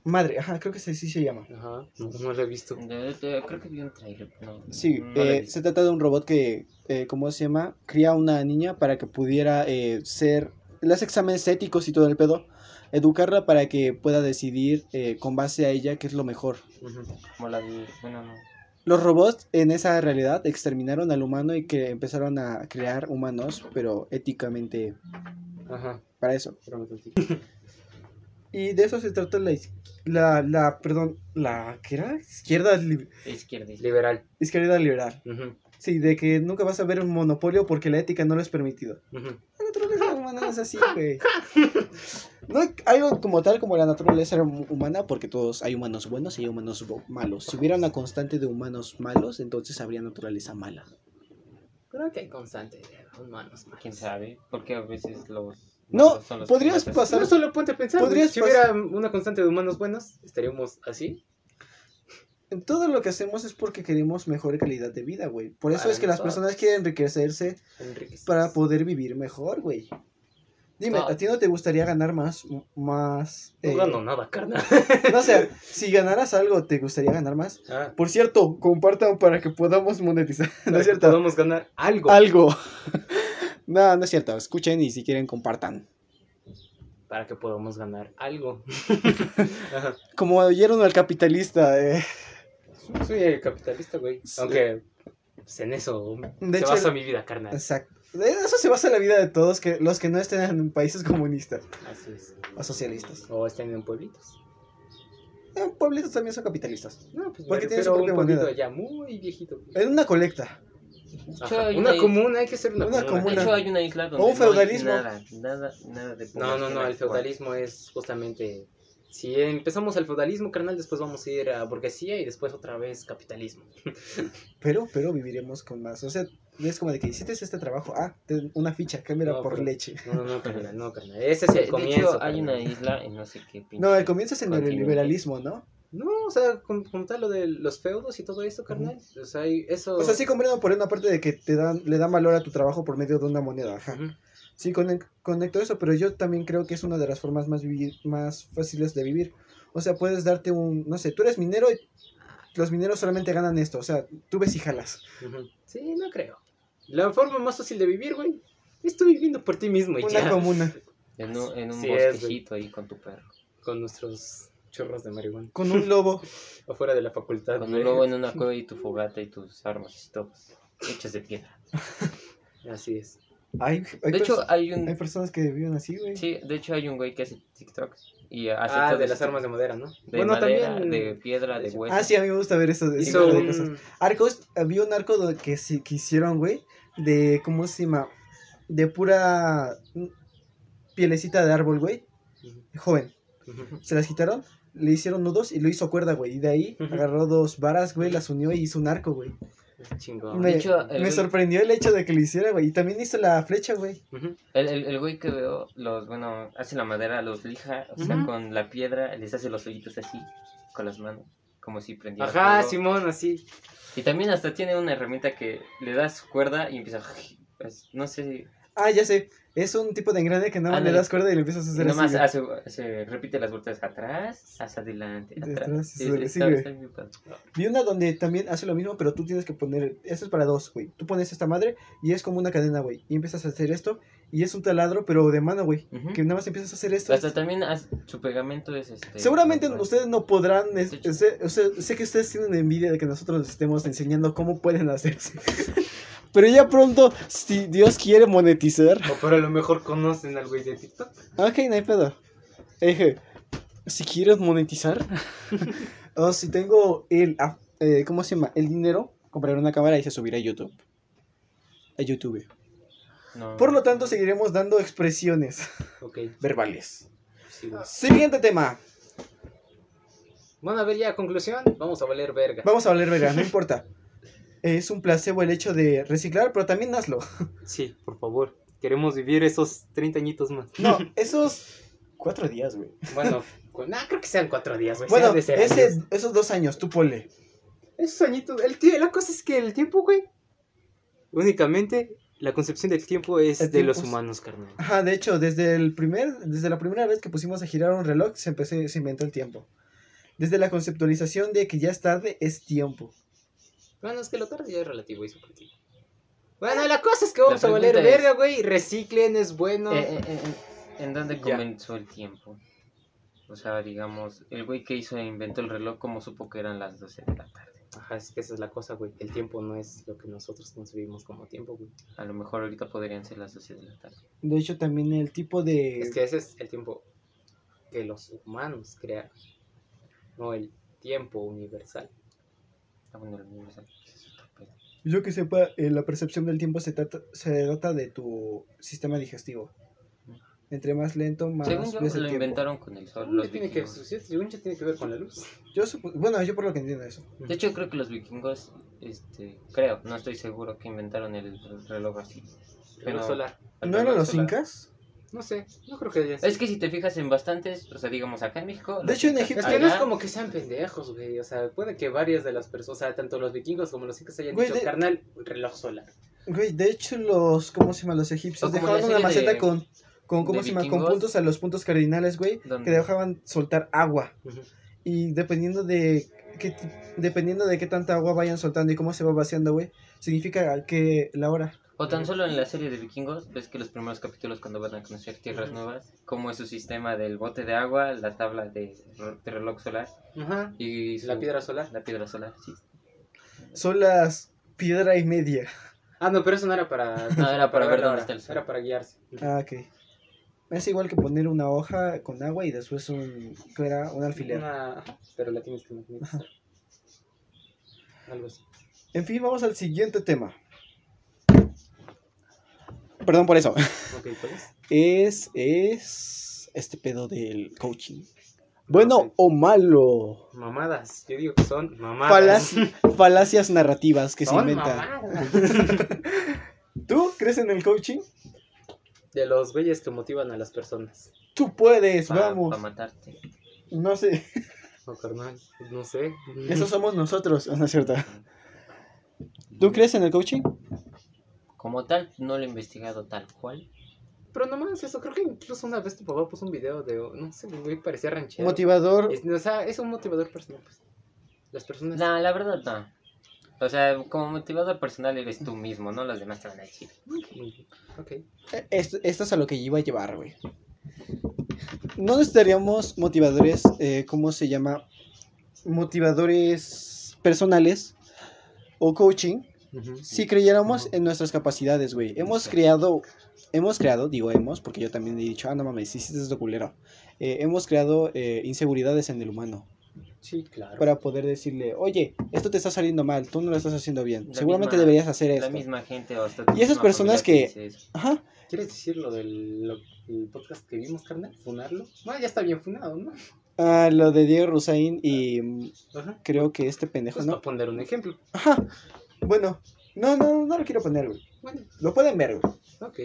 Madre. Ajá, creo que sí, sí se llama. Ajá, no, no lo he visto. Creo que vi un trailer. No, Sí, no eh, se trata de un robot que, eh, ¿cómo se llama? Cría a una niña para que pudiera eh, ser, le hace exámenes éticos y todo el pedo, educarla para que pueda decidir eh, con base a ella qué es lo mejor. Como la de. Bueno, no. Los robots en esa realidad exterminaron al humano y que empezaron a crear humanos, pero éticamente Ajá, para eso. Y de eso se trata la, iz- la, la perdón, la, ¿qué era? Izquierda, li- Izquierda. Liberal. izquierda liberal. Sí, de que nunca vas a ver un monopolio porque la ética no lo es permitido. La naturaleza humana no es así, güey. No hay algo como tal como la naturaleza hum- humana, porque todos hay humanos buenos y hay humanos malos. Si hubiera una constante de humanos malos, entonces habría naturaleza mala. Creo que hay constante de humanos malos. ¿Quién sabe? Porque a veces los. No, podrías pasar- No solo ponte a pensar, Podrías si pas- hubiera una constante de humanos buenos, estaríamos así. Todo lo que hacemos es porque queremos mejor calidad de vida, güey. Por eso Para es que las personas quieren enriquecerse para poder vivir mejor, güey. Dime, No. ¿a ti no te gustaría ganar más? más No eh, gano nada, carnal. no sé, si ganaras algo, ¿te gustaría ganar más? Ah, Por cierto, compartan para que podamos monetizar. ¿No para es que cierto? Podamos ganar algo. Algo. no, no es cierto. Escuchen y si quieren compartan. Para que podamos ganar algo. Como oyeron al capitalista. eh, Soy el capitalista, güey. Sí. Aunque pues, en eso De se hecho, basa mi vida, carnal. Exacto. De eso se basa la vida de todos que los que no estén en países comunistas Así es. o socialistas. O están en pueblitos. En pueblitos también son capitalistas. No, pues Porque me tiene su un propia moneda. ya muy viejito. güey. En una colecta. Ajá, Una una- comuna, hay que ser una, Una comuna. De hecho, hay una isla donde. O un no hay feudalismo. nada, nada, nada de No, no, no, el feudalismo es justamente... Si empezamos el feudalismo, carnal, después vamos a ir a burguesía y después otra vez capitalismo. Pero, pero viviremos con más. O sea, es como de que hiciste este trabajo. Ah, ten una ficha, cámbiala No, por pero- leche. No, no, no, carnal, no, carnal. Ese es el de comienzo. hecho, hay carnal. una isla en no sé qué pinche. No, el comienzo es en el liberalismo, ¿no? No, o sea, como, como tal lo de los feudos y todo eso, carnal. O sea, hay- eso... O sea, sí comprendo por una parte de que te dan, le dan valor a tu trabajo por medio de una moneda. Ajá. Sí, conec- conecto eso, pero yo también creo que es una de las formas más, más fáciles de vivir. O sea, puedes darte un, no sé, tú eres minero y los mineros solamente ganan esto. O sea, tú ves y jalas. Sí, no creo. La forma más fácil de vivir, güey, es tú viviendo por ti mismo y Una ya. comuna. En un, en un Sí es, güey. bosquecito ahí con tu perro. Con nuestros chorros de marihuana. Con un lobo. Afuera de la facultad. Con un lobo en una cueva y tu fogata y tus armas y todo. Hechas de piedra. Así es. Hay, hay, De hecho, hay hay un. personas que viven así, güey. Sí, de hecho, hay un güey que hace TikTok. Y hace Ah, todo de las armas de madera, ¿no? De bueno, madera, también de piedra, de hueso. Ah, sí, a mí me gusta ver eso. hizo de un... cosas. Arcos, había un arco que, sí- que hicieron, güey, de, ¿cómo se llama? De pura pielecita de árbol, güey, joven. Se las quitaron, le hicieron nudos y lo hizo cuerda, güey. Y de ahí agarró dos varas, güey, las unió y hizo un arco, güey. Chingón. Me, De hecho, el me güey- sorprendió el hecho de que lo hiciera, güey. Y también hizo la flecha, güey. Ujú. El, el, el güey que veo, los, bueno, hace la madera, los lija, o sea, con la piedra, les hace los hoyitos así, con las manos, como si prendiera Ajá, fuego. Simón, así. Y también hasta tiene una herramienta que le das cuerda y empieza, pues, no sé, Ah, ya sé. Es un tipo de engrane que nada más le das cuerda y le empiezas a hacer nomás así. hace, hace- repite las vueltas atrás, hacia adelante, De atrás. atrás, Sí, está- está bien. Vi una donde también hace lo mismo, pero tú tienes que poner. Esto es para dos, güey. Tú pones esta madre y es como una cadena, güey. Y empiezas a hacer esto. Y es un taladro, pero de mano, güey. Que nada más empiezas a hacer esto. Hasta también su pegamento es este. Seguramente ustedes no podrán. es- sé que ustedes tienen envidia de que nosotros les estemos enseñando cómo pueden hacerse. Pero ya pronto, si Dios quiere monetizar. O pero a lo mejor conocen al güey de TikTok. Ok, no hay pedo. Dije, si quieres monetizar, o si tengo el, ah, eh, ¿cómo se llama? El dinero, compraré una cámara y se subirá a YouTube. A YouTube. No. Por lo tanto, seguiremos dando expresiones Ok, verbales. sí. Siguiente tema. Bueno, a ver, ya, conclusión. Vamos a valer verga. Vamos a hablar verga, no importa. Es un placebo el hecho de reciclar, pero también hazlo. Sí, por favor. Queremos vivir esos 30 añitos más. No, esos cuatro días, güey. Bueno, cu- nah, creo que sean cuatro días, güey. Bueno, ese, esos dos años, tú ponle. Esos añitos. El la cosa es que el tiempo, güey. Únicamente la concepción del tiempo es El de tiempo los humanos, carnal. Ajá, de hecho, desde el primer, desde la primera vez que pusimos a girar un reloj, se empezó, se inventó el tiempo. Desde la conceptualización de que ya es tarde, es tiempo. Bueno, es que lo tarde ya es relativo y subjetivo. Bueno, la cosa es que vamos a valer es- verga, güey. Reciclen, es bueno. Eh, eh, eh, ¿En dónde Ya. comenzó el tiempo? O sea, digamos, el güey que hizo e inventó el reloj, ¿cómo supo que eran las 12 de la tarde? Ajá, es que esa es la cosa, güey. El tiempo no es lo que nosotros concebimos como tiempo, güey. A lo mejor ahorita podrían ser las 12 de la tarde. De hecho, también el tipo de... Es que ese es el tiempo que los humanos crearon. No el tiempo universal. Bueno, el universal. Yo que sepa, eh, la percepción del tiempo se trata, se trata de tu sistema digestivo. Entre más lento, más Según yo, ves el lo tiempo. inventaron con el sol, Según los yo tiene que, según yo tiene que ver con la luz. Yo supo- bueno, yo por lo que entiendo eso. De hecho, creo que los vikingos, este, creo, no estoy seguro que inventaron el reloj así. Pero- solar. el ¿No eran los solar. incas? No sé, no creo que haya Es que si te fijas en bastantes, o sea, digamos acá en México. De hecho, en Egipto- Es que no es como que sean pendejos, güey. O sea, puede que varias de las personas, o sea, tanto los vikingos como los incas hayan Güey, dicho, de- carnal, reloj solar. Güey, de hecho, los, ¿cómo se llama? Los egipcios dejaban una maceta de- con, con, ¿cómo se llama? Con puntos a los puntos cardinales, güey, ¿Dónde? que dejaban soltar agua. Y dependiendo de qué, dependiendo de qué tanta agua vayan soltando y cómo se va vaciando, güey, significa que la hora. O tan solo en la serie de vikingos, ves que los primeros capítulos cuando van a conocer tierras nuevas, cómo es su sistema del bote de agua, la tabla de, re- de reloj solar y su- La piedra solar. La piedra solar, sí. Son las piedra y media. Ah, no, pero eso no era para. No, era para ver dónde está el sol. Era para guiarse. Ah, ok. Es igual que poner una hoja con agua y después un, ¿qué era? un alfiler. Una- Pero la tienes que magnetizar. Algo así. En fin, vamos al siguiente tema. Perdón por eso. Ok, ¿cuál es? Es, es este pedo del coaching. Bueno o malo. Mamadas. Yo digo que son mamadas. Falaci- falacias narrativas que se inventan. mamadas. ¿Tú crees en el coaching? De los güeyes que motivan a las personas. Tú puedes, Para vamos. matarte. No sé, No, carnal. No sé. eso somos nosotros, ¿no es cierto? ¿Tú crees en el coaching? Como tal, no lo he investigado tal cual. Pero nomás eso. Creo que incluso una vez tu papá puso un video de. No sé, güey, parecía ranchero. Motivador. Es- o sea, es un motivador personal, pues. Las personas. No, la verdad no. O sea, como motivador personal eres tú mismo, ¿no? Los demás te van a decir. Ok. Esto, esto es a lo que yo iba a llevar, güey. No necesitaríamos motivadores, eh, ¿cómo se llama? Motivadores personales o coaching si creyéramos en nuestras capacidades, güey. Hemos creado, hemos creado, digo hemos, porque yo también he dicho, ah, no mames, hiciste esto culero. Eh, hemos creado eh, inseguridades en el humano Sí, claro. para poder decirle, oye, esto te está saliendo mal, tú no lo estás haciendo bien, La seguramente misma- deberías hacer La esto. misma gente o hasta Y esas personas que- eso. Ajá, ¿Quieres decir lo del lo- el podcast que vimos, carnal? ¿Funarlo? No, ya está bien funado, ¿no? ah, lo de Diego Rusain y Ajá. creo que este pendejo, Pues ¿no? para poner un ejemplo. Ajá, bueno, no, no, no lo quiero poner, güey. Bueno, Lo pueden ver, güey. ok.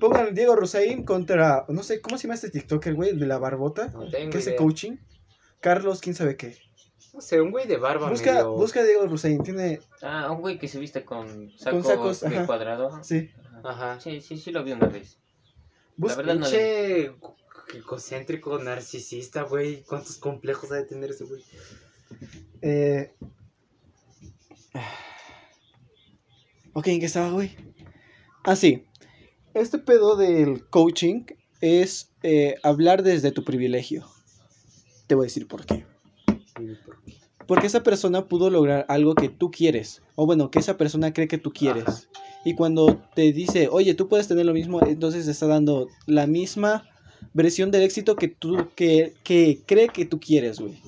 Pongan Diego Rusain contra, no sé, ¿cómo se llama este TikToker, güey? El de la barbota, No tengo que hace idea. coaching. Carlos, quién sabe qué. No sé, un güey de barba Busca, medio... busca a Diego Rusain, tiene, Ah, un güey que se viste con sacos, sacos, de ajá. cuadrado. sí. Ajá. Sí, sí, sí lo vi una vez. Bus- La verdad no. Pinche egocéntrico, narcisista, güey. ¿Cuántos complejos ha de tener ese güey? Eh... Ok, ¿en qué estaba, güey? Ah, sí. Este pedo del coaching es eh, hablar desde tu privilegio. Te voy a decir por qué. Porque esa persona pudo lograr algo que tú quieres. O bueno, que esa persona cree que tú quieres. Ajá. Y cuando te dice, oye, tú puedes tener lo mismo, entonces te está dando la misma versión del éxito que tú, que, que cree que tú quieres, güey.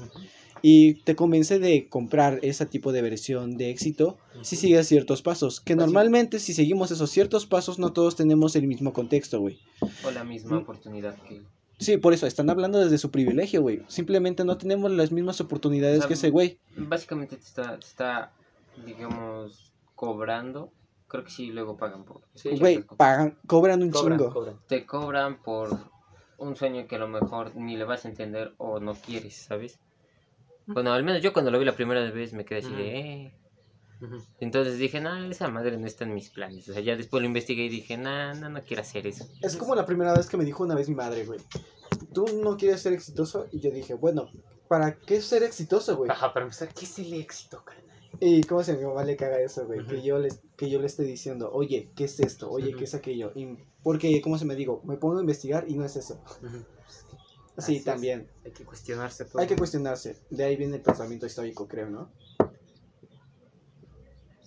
Y te convence de comprar ese tipo de versión de éxito si sigues ciertos pasos. Que Pues sí. normalmente si seguimos esos ciertos pasos no todos tenemos el mismo contexto, güey. O la misma Mm. oportunidad que... Sí, por eso, están hablando desde su privilegio, güey. Simplemente no tenemos las mismas oportunidades O sea, que ese güey. Básicamente te está, te está, digamos, cobrando. Creo que sí, luego pagan por... Sí. Güey, pagan, cobran un Cobran, chingo. cobran. Te cobran por un sueño que a lo mejor ni le vas a entender o no quieres, ¿sabes? Bueno, al menos yo cuando lo vi la primera vez me quedé así de... Eh. Entonces dije, no, esa madre no está en mis planes. O sea, ya después lo investigué y dije, no, no, no quiero hacer eso. Es como la primera vez que me dijo una vez mi madre, güey. Tú no quieres ser exitoso. Y yo dije, bueno, ¿para qué ser exitoso, güey? Ajá, para empezar, ¿qué es el éxito, carnal? Y cómo se mi mamá le caga eso, güey. Que yo les, que yo le esté diciendo, oye, ¿qué es esto? Oye. ¿qué es aquello? Y porque, ¿cómo se me digo? Me pongo a investigar y no es eso. Sí, Así es. también. Hay que cuestionarse todo. Hay que cuestionarse. De ahí viene el pensamiento histórico, creo, ¿no?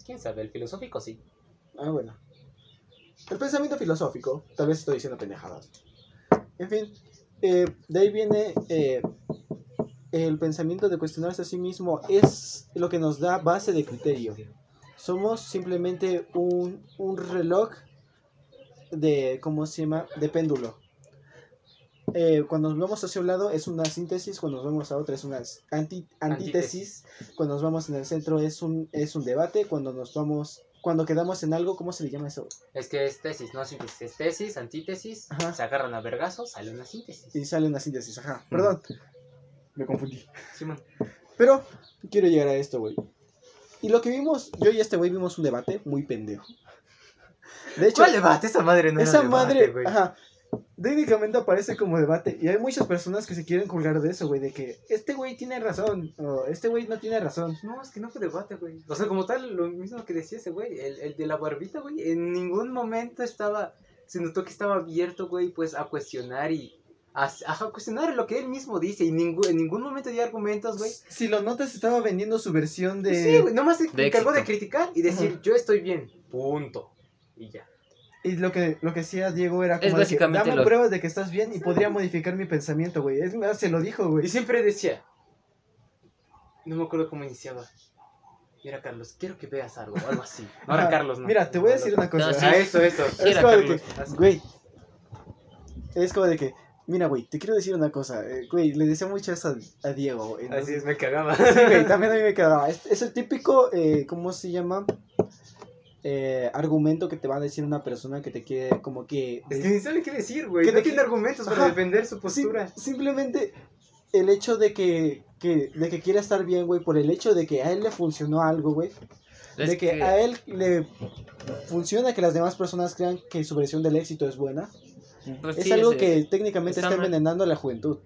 ¿Quién sabe? El filosófico sí. Ah, bueno. El pensamiento filosófico, tal vez estoy diciendo pendejadas. En fin, eh, de ahí viene eh, el pensamiento de cuestionarse a sí mismo. Es lo que nos da base de criterio. Somos simplemente un, un reloj de, ¿cómo se llama? De péndulo. Eh, cuando nos vamos hacia un lado es una síntesis, cuando nos vamos a otra es una anti- antítesis, cuando nos vamos en el centro es un, es un debate, cuando nos vamos, cuando quedamos en algo, ¿cómo se le llama eso? Es que es tesis, no síntesis. Es tesis, antítesis. Ajá. Se agarran a vergazos, sale una síntesis. Y sale una síntesis, ajá. Perdón, me confundí. Simón. Pero quiero llegar a esto, güey. Y lo que vimos, yo y este güey vimos un debate muy pendejo. De hecho, ¿Cuál debate? Esa madre no era esa debate, madre, güey. ajá, técnicamente aparece como debate. Y hay muchas personas que se quieren colgar de eso, güey, de que este güey tiene razón, o este güey no tiene razón. No, es que no fue debate, güey. O sea, como tal, lo mismo que decía ese güey, el, el de la barbita, güey, en ningún momento estaba, se notó que estaba abierto, güey, pues a cuestionar y a, a cuestionar lo que él mismo dice y ningún, en ningún momento dio argumentos, güey. Si lo notas, estaba vendiendo su versión de. Sí, güey, nomás se encargó de criticar y decir, yo estoy bien, punto. Y ya. Y lo que, lo que hacía Diego era Es como de que, básicamente dame lo- pruebas de que estás bien y podría modificar mi pensamiento, güey. Es más, se lo dijo, Y güey. siempre decía, no me acuerdo cómo iniciaba. Mira, Carlos, quiero que veas algo, o algo así. No era Ajá. Carlos, no. Mira, te voy a decir una cosa. No, sí. Ah, eso, eso. Sí, es como de Carlos. que, Así. güey. Es como de que, mira, güey, te quiero decir una cosa. eh, güey, le decía mucho eso a, a Diego. Así entonces- es, me cagaba. Sí, güey, también a mí me quedaba. Es, es el típico, eh, ¿cómo se llama? Eh, argumento que te va a decir una persona que te quiere, como que. Es que ni sabe qué decir, güey. ¿Qué No de tiene qué? argumentos para Ajá. defender su postura. simplemente el hecho de que, que, de que quiera estar bien, güey, por el hecho de que a él le funcionó algo, güey. Es de que, a él le funciona que las demás personas crean que su versión del éxito es buena. pues es sí, algo es- que técnicamente está está envenenando a la juventud.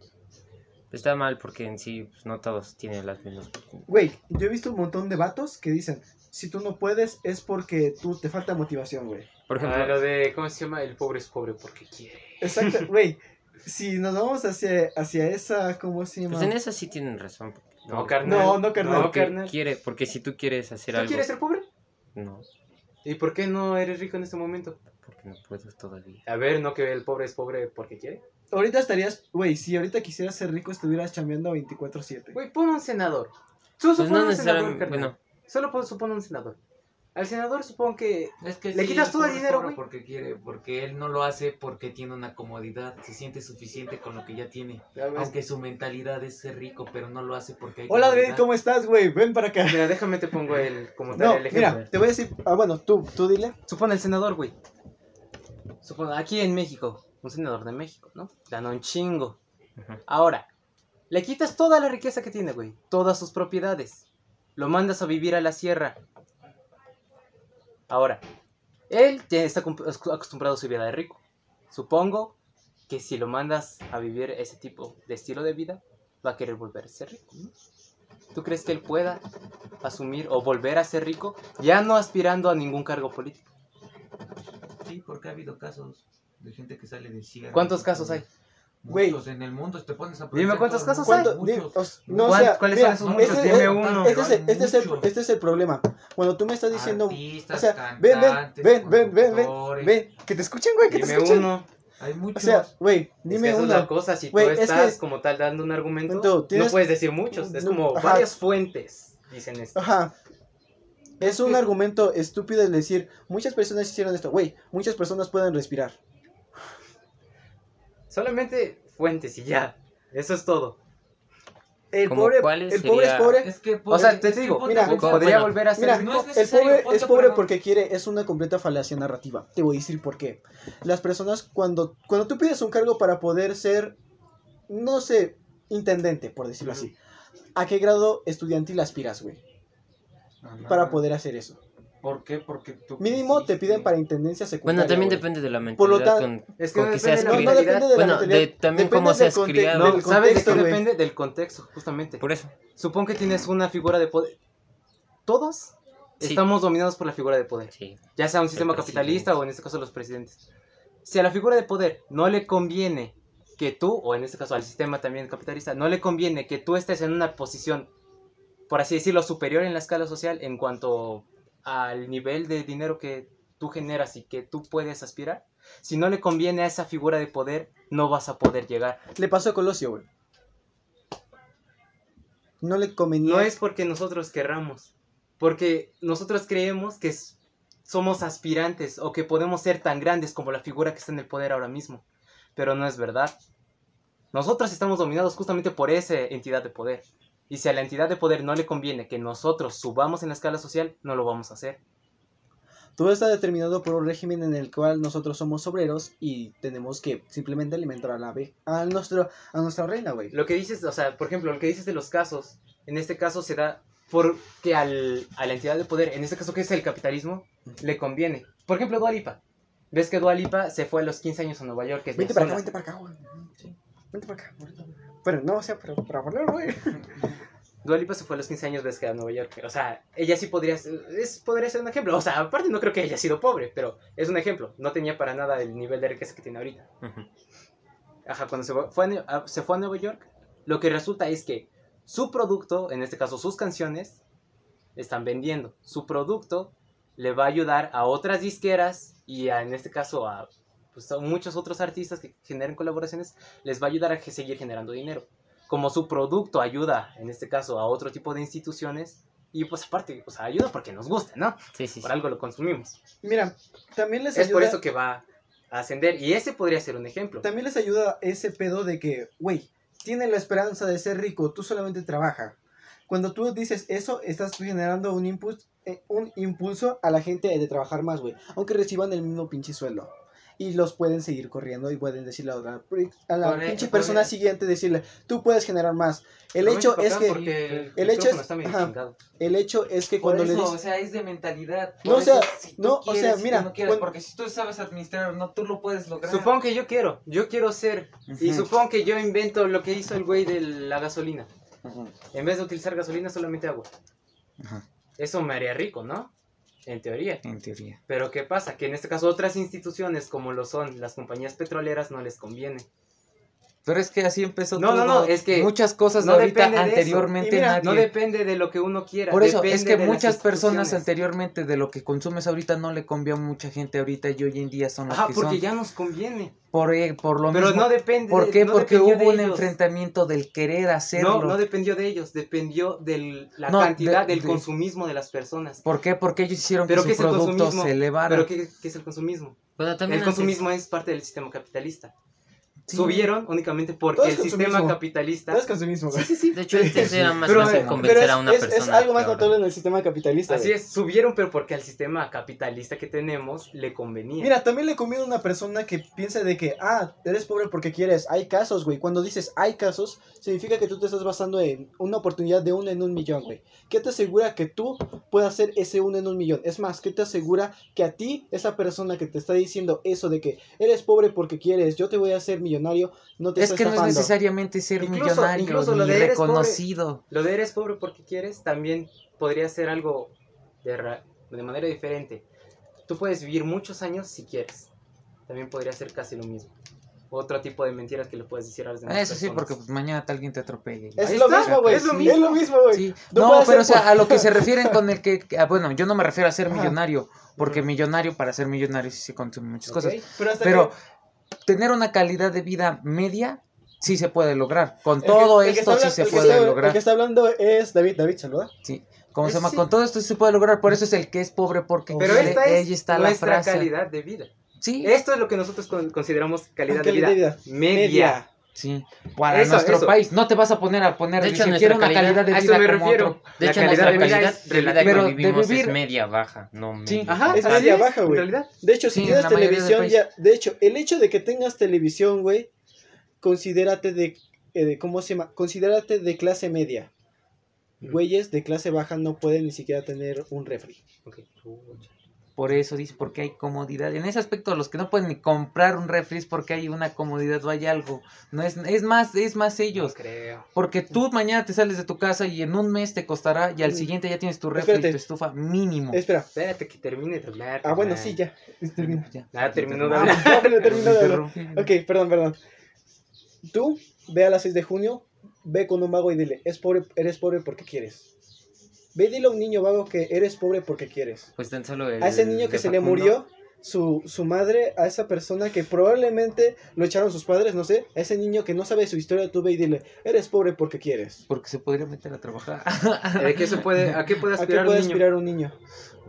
Está mal porque en sí pues, no todos tienen las mismas. Güey, yo he visto un montón de vatos que dicen, si tú no puedes es porque tú te falta motivación, güey. Por ejemplo, Ah, lo de, ¿cómo se llama? El pobre es pobre porque quiere. Exacto, güey. Si nos vamos hacia, hacia esa, ¿cómo se llama? pues en eso sí tienen razón. porque- No, carnal. No, no, carnal. No, porque carnal. quiere, porque si tú quieres hacer ¿Tú algo, quieres ser pobre? no, ¿Y por qué no eres rico en este momento? porque no puedo todavía. A ver, ¿no que el pobre es pobre porque quiere? Ahorita estarías, güey, si ahorita quisieras ser rico estuvieras chambeando 24/7. Güey, pon un senador. Tú Pues no un senador, necesariamente, carnal. bueno, Solo pon- supone un senador. Al senador supongo que... Es que Le sí, quitas todo el dinero, güey. Porque quiere, porque él no lo hace porque tiene una comodidad, se siente suficiente con lo que ya tiene. Aunque su mentalidad es ser rico, pero no lo hace porque hay Hola, David. ¿cómo estás, güey? Ven para acá. Mira, déjame te pongo el, como tal, No, el ejemplo. mira, te voy a decir, ah, bueno, tú, tú dile. Supone el senador, güey. Supone, aquí en México, un senador de México, ¿no? Gana un chingo. Ahora, le quitas toda la riqueza que tiene, güey. Todas sus propiedades. Lo mandas a vivir a la sierra. Ahora, Él ya está acostumbrado a su vida de rico. Supongo que si lo mandas a vivir ese tipo de estilo de vida, va a querer volver a ser rico. ¿no? ¿Tú crees que él pueda asumir o volver a ser rico ya no aspirando a ningún cargo político? Sí, porque ha habido casos de gente que sale de cigarro. ¿Cuántos casos hay? Güey. Muchos en el mundo, te pones a Dime casos mundo, ¿Cuánto? Muchos. os- no, o ¿Cuál- sea, cuáles mira, son esos muchos? este- Dime uno. Este es, el, Hay este, es el, este es problema. Cuando tú me estás diciendo. Artistas, o sea, ven, ven, ven, ven, ven, ven, conductores. ven. Que te escuchen, güey, que te Dime escuchen. uno. Hay O muchos. sea, güey, Es que dime es uno. la cosa, si Güey, tú es estás que- como tal dando un argumento, tienes- no puedes decir muchos, es como ajá. varias fuentes dicen esto. Ajá. Es un argumento estúpido el decir, muchas personas hicieron esto. Güey, muchas personas pueden respirar. Solamente fuentes y ya, eso es todo. El ¿Como pobre, el pobre es sería? pobre. Es que, O pues, sea, te digo, mira, podría bueno, volver a ser Mira, no rico. es el pobre es pobre porque quiere, es una completa falacia narrativa. Te voy a decir por qué. Las personas, cuando, cuando tú pides un cargo para poder ser, no sé, intendente, por decirlo así, ¿a qué grado estudiantil aspiras, güey? Para poder hacer eso. ¿Por qué? Porque tú Mínimo te piden para intendencia secundaria. Bueno, también güey. depende de la Por lo mentalidad tan- con, Es que con no que depende seas de la depende de la Bueno, mentalidad. de- también depende cómo del seas conte- criado. No, del ¿sabes de qué contexto, güey. depende? Del contexto, justamente. Por eso. Supón que tienes una figura de poder. Todos Sí. estamos dominados por la figura de poder. Sí. Ya sea un sistema presidente. capitalista o en este caso los presidentes. Si a la figura de poder no le conviene que tú, o en este caso al sistema también capitalista, no le conviene que tú estés en una posición, por así decirlo, superior en la escala social en cuanto al nivel de dinero que tú generas y que tú puedes aspirar, si no le conviene a esa figura de poder, no vas a poder llegar. Le pasó a Colosio, güey. No le convenía. No es porque nosotros querramos, porque nosotros creemos que somos aspirantes o que podemos ser tan grandes como la figura que está en el poder ahora mismo, pero no es verdad. Nosotros estamos dominados justamente por esa entidad de poder. Y si a la entidad de poder no le conviene que nosotros subamos en la escala social, no lo vamos a hacer. Todo está determinado por un régimen en el cual nosotros somos obreros y tenemos que simplemente alimentar a la a nuestro a nuestra reina, güey. Lo que dices, o sea, por ejemplo, lo que dices de los casos, en este caso se da porque al, a la entidad de poder, en este caso que es el capitalismo, le conviene. Por ejemplo, Dualipa. ¿Ves que Dualipa se fue a los 15 años a Nueva York? Que es Vente para acá, vente para acá, güey. Vente para acá. Pero no, o sea, pero para hablar, güey. Dua Lipa se fue a los 15 años ves que a Nueva York. O sea, ella sí podría ser, es, podría ser un ejemplo. O sea, aparte no creo que haya sido pobre, pero es un ejemplo. No tenía para nada el nivel de riqueza que tiene ahorita. Ajá, cuando se fue, fue a, Ne- a- se fue a Nueva York, lo que resulta es que su producto, en este caso sus canciones, están vendiendo. Su producto le va a ayudar a otras disqueras y a, en este caso a, pues, a muchos otros artistas que generen colaboraciones, les va a ayudar a que seguir generando dinero. Como su producto ayuda, en este caso, a otro tipo de instituciones, y pues aparte, o sea, ayuda porque nos gusta, ¿no? Sí, sí, sí. Por algo lo consumimos. Mira, también les Es ayuda por eso que va a ascender, y ese podría ser un ejemplo. también les ayuda ese pedo de que, güey, tiene la esperanza de ser rico, tú solamente trabaja. Cuando tú dices eso, estás generando un impulso, un impulso a la gente de trabajar más, güey. Aunque reciban el mismo pinche sueldo. Y los pueden seguir corriendo y pueden decirle a la, a la Por pinche por persona siguiente, decirle, tú puedes generar más. El hecho es que, el el hecho es- está medio ajá. el hecho es que Por cuando le eso, dices... o sea, es de mentalidad. No, o sea, si no, o quieres, sea, si mira, no quieres, cuando- porque si tú sabes administrar, no, tú lo puedes lograr. Supongo que yo quiero, yo quiero ser. Y supongo que yo invento lo que hizo el güey de la gasolina. En vez de utilizar gasolina, solamente agua. Eso me haría rico, ¿no? En teoría. En teoría. Pero ¿qué pasa? Que en este caso otras instituciones como lo son las compañías petroleras no les conviene. Pero es que así empezó No, no, todo. no, es que Muchas cosas no ahorita depende de eso. anteriormente Y mira, nadie... No depende de lo que uno quiera. Por eso, es que las muchas personas anteriormente de lo que consumes ahorita no le conviene a mucha gente ahorita y hoy en día son las Ajá, que porque son. ya nos conviene. Por, e- por lo Pero mismo. no depende ¿Por qué? no Porque hubo un ellos. enfrentamiento del querer hacerlo. No, no dependió de ellos, dependió de la No, cantidad de- del de- consumismo de las personas. ¿Por qué? Porque ellos hicieron ¿Pero que qué su es el producto consumismo? se elevara. ¿Pero qué, qué es el consumismo? Bueno, también el antes- consumismo es parte del sistema capitalista. Sí. subieron únicamente porque Todo el sistema capitalista... Todo es consumismo, güey. Sí, sí, sí. De hecho, antes era más Pero- fácil pero convencer es, a una es- persona. es algo más notable en el sistema capitalista. Así güey. es, subieron, pero porque al sistema capitalista que tenemos le convenía. Mira, también le conviene a una persona que piensa de que, ah, eres pobre porque quieres. Hay casos, güey. Cuando dices hay casos, significa que tú te estás basando en una oportunidad de uno en un millón, güey. ¿Qué te asegura que tú puedas ser ese uno en un millón? Es más, ¿qué te asegura que a ti, esa persona que te está diciendo eso de que eres pobre porque quieres, yo te voy a hacer millonario, no te Es está que no es necesariamente ser Incluso- millonario incluso lo ni de eres pobre. reconocido. Lo de eres pobre porque quieres también podría ser algo de, ra- de manera diferente. Tú puedes vivir muchos años si quieres. También podría ser casi lo mismo. Otro tipo de mentiras que le puedes decir a las demás Eso sí, porque pues, mañana alguien te atropelle. Es lo mismo, güey. es lo Sí, mismo. Es lo mismo, güey. Sí. No No, pero o sea, a lo que se refieren con el que, ah, bueno, yo no me refiero a ser millonario, porque millonario para ser millonario sí se consume muchas cosas. Pero hasta Pero que- tener una calidad de vida media sí se puede lograr. Con el todo que esto sí se puede está- El lograr. que está hablando es David. David, saluda. Sí. ¿Cómo Eh, se llama? sí. Con todo esto sí se puede lograr. Por eso es el que es pobre porque Pero quiere. esta es está la nuestra frase. calidad de vida. Sí. Esto es lo que nosotros con- consideramos calidad, Ah, calidad de, de vida. vida. Media. Sí. Para Eso, nuestro eso. país. No te vas a poner a poner De hecho, nuestra quiero una calidad- calidad de A vida eso me como refiero. otro. De La hecho, calidad nuestra de vida calidad es de vida relativa. que Pero de vivimos vivir- es media baja, no media. Sí. Ajá, Es media es, baja, güey. De hecho, si Sí, tienes la televisión ya, de hecho, el hecho de que tengas televisión, güey, considérate de, eh, de- ¿cómo se llama? Considérate de clase media. Ujú. Güeyes de clase baja no pueden ni siquiera tener un refri. Ok. Por eso dice, porque hay comodidad. En ese aspecto, los que no pueden ni comprar un refri es porque hay una comodidad o hay algo. No es, es más, es más ellos. No creo. Porque tú mañana te sales de tu casa y en un mes te costará y al Mm. siguiente ya tienes tu refri y Espérate. tu estufa mínimo. Espera. Espérate que termine de hablar. Ah, bueno, sí, ya. Termina. Ya. Ah, terminó de Ah, hablar. terminó de hablar. Ok, perdón, perdón. Tú, ve a las 6 de junio, ve con un vago y dile, es pobre, eres pobre porque quieres. Ve y dile a un niño vago que eres pobre porque quieres. Pues tan solo el A ese niño que se le murió su, su madre, a esa persona que probablemente lo echaron sus padres, no sé, a ese niño que no sabe su historia, tú ve y dile, eres pobre porque quieres. Porque se podría meter a trabajar. ¿De qué se puede, ¿A qué puede ¿A qué aspirar puede un niño? aspirar un niño?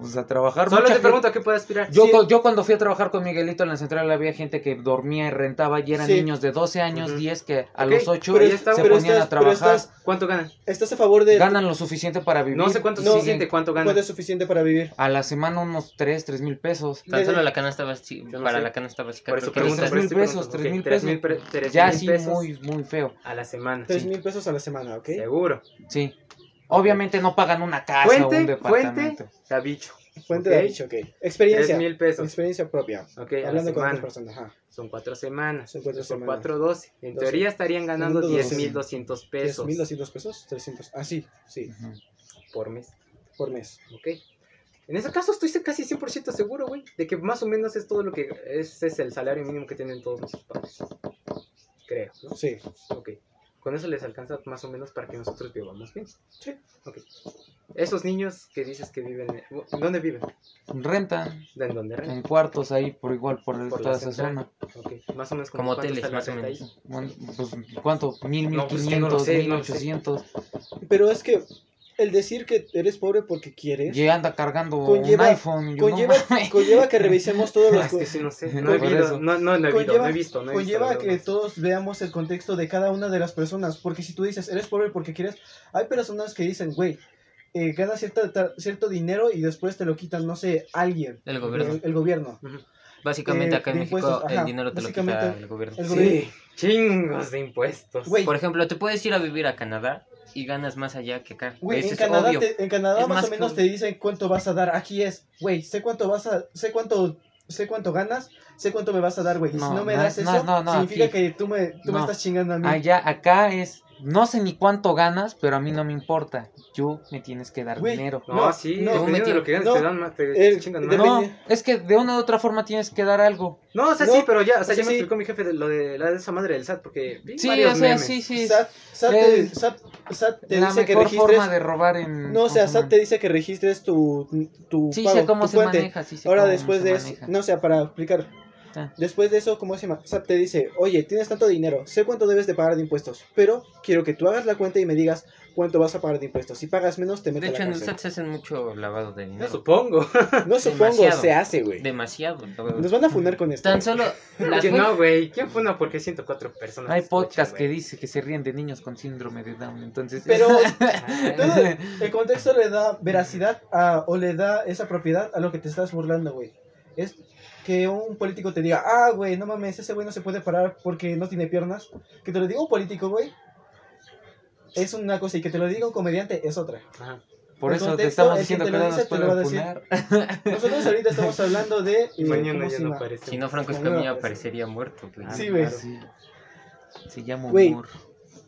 Pues a trabajar. Solo Mucha te gente- pregunto a qué puede aspirar. Yo, Sí. cu- yo cuando fui a trabajar con Miguelito en la central había gente que dormía y rentaba y eran Sí. niños de 12 años, Ujú. 10 que a Ok, los 8 pero se está, ponían pero a estás- pero trabajar. estás- ¿Cuánto ganan? ¿Estás a favor de Ganan lo suficiente para vivir. No sé cuánto No, es suficiente, cuánto ganan. cuánto es suficiente para vivir? A la semana unos 3, 3 mil pesos. Tan solo la canasta básica, no para sé. la canasta básica. Por eso tres eso mil estoy pesos, preguntando. tres mil Ok, tres pesos. Ya sí, muy, muy feo. a la semana. Tres Sí. mil pesos a la semana, ¿ok? Seguro. Sí. Obviamente no pagan una casa o un Fuente, departamento. fuente, Davicho. Fuente Ok. de dicho, ok. Experiencia. Tres mil pesos. Experiencia propia. Ok, a la Hablando con otras personas, ajá. Son cuatro semanas. Son cuatro semanas. cuatro, doce. En Doce. teoría estarían ganando Ganando doce. 10.200 pesos 10.200 pesos, 300. Ah, sí, sí, Ujú. por mes. por mes. Ok. En ese caso estoy casi 100% seguro, güey, de que más o menos es todo lo que ese es el salario mínimo que tienen todos nuestros padres. Creo, ¿no? Sí. Ok. Con eso les alcanza más o menos para que nosotros vivamos bien. Sí. Ok. Esos niños que dices que viven... ¿en ¿Dónde viven? Rentan ¿En dónde rentan? en cuartos ahí por igual por, Por toda esa zona. Ok. Más o menos Como ¿cuánto hoteles, más o menos. Bueno, pues, ¿Cuánto? Mil, mil pues, lo quinientos, mil ochocientos. Pero es que el decir que eres pobre porque quieres Y anda cargando Conlleva- un iPhone. yo, conlleva, conlleva que revisemos todos los... es que sí, no sé. No, No he visto, no, no, no he visto, no he visto. No he conlleva visto, que verdad. todos veamos el contexto de cada una de las personas. Porque si tú dices, eres pobre porque quieres, hay personas que dicen, güey, eh, ganas cierta- ta- cierto dinero y después te lo quitan, no sé, alguien. El gobierno. El, el gobierno. Básicamente eh, acá en México ajá, el dinero te lo quita el gobierno. El gobierno. Sí, chingos de impuestos. Güey, Por ejemplo, te puedes ir a vivir a Canadá y ganas más allá que acá. Güey, en Canadá, te- en Canadá Es más, más o menos que- te dicen cuánto vas a dar. Aquí es, güey, sé cuánto vas a, sé cuánto, sé cuánto ganas, sé cuánto me vas a dar, güey. No, si no me no das eso, no, no, significa aquí- que tú me, tú me estás chingando a mí. Allá, acá es, no sé ni cuánto ganas, pero a mí no me importa. Yo me tienes que dar Güey, dinero. No, No, sí, no, dependiendo de lo que ganes, no, te dan más, te el- chingan más. No, es que de una u otra forma tienes que dar algo. No, o sea, No, sí, pero ya, o sea, o sea, ya me sí. explicó mi jefe de lo de, la de esa madre del SAT, porque vi Sí, o sea, memes. sí, sí. SAT, SAT te, Eh, SAT- SAT te la dice que mejor registres. forma de robar en. No, o sea, ¿cómo se SAT te dice que registres tu, tu Sí, pago, sé cómo tu se fuente. maneja, sí Ahora cómo después se de eso, no o sea, para explicar. Está. Después de eso, ¿cómo se llama? Te dice, oye, tienes tanto dinero, sé cuánto debes de pagar de impuestos, pero quiero que tú hagas la cuenta y me digas cuánto vas a pagar de impuestos. Si pagas menos, te meto De a hecho, la en el cárcel. SAT se hacen mucho lavado de No dinero. supongo. No supongo, Demasiado. se hace, güey. Demasiado. Nos van a funar con esto. Tan solo las Que fun- no, güey. ¿Quién fue una? Porque 104 personas. Hay escuchan, podcast que dice que se ríen de niños con síndrome de Down, entonces... Pero todo el contexto le da veracidad a, o le da esa propiedad a lo que te estás burlando, güey. Es que un político te diga, ah, güey, no mames, ese güey no se puede parar porque no tiene piernas. Que te lo diga un político, güey. Es una cosa y que te lo diga un comediante es otra. Ajá. Por el eso te estamos el que diciendo te que lo no dice nos te lo va a pueden decir. funar. Nosotros ahorita estamos hablando de... eh, Mañana ¿cómo ya no aparece. Si no, Franco Escamilla aparecería muerto. güey. Ah, Sí, güey. claro. Sí. Se llama humor.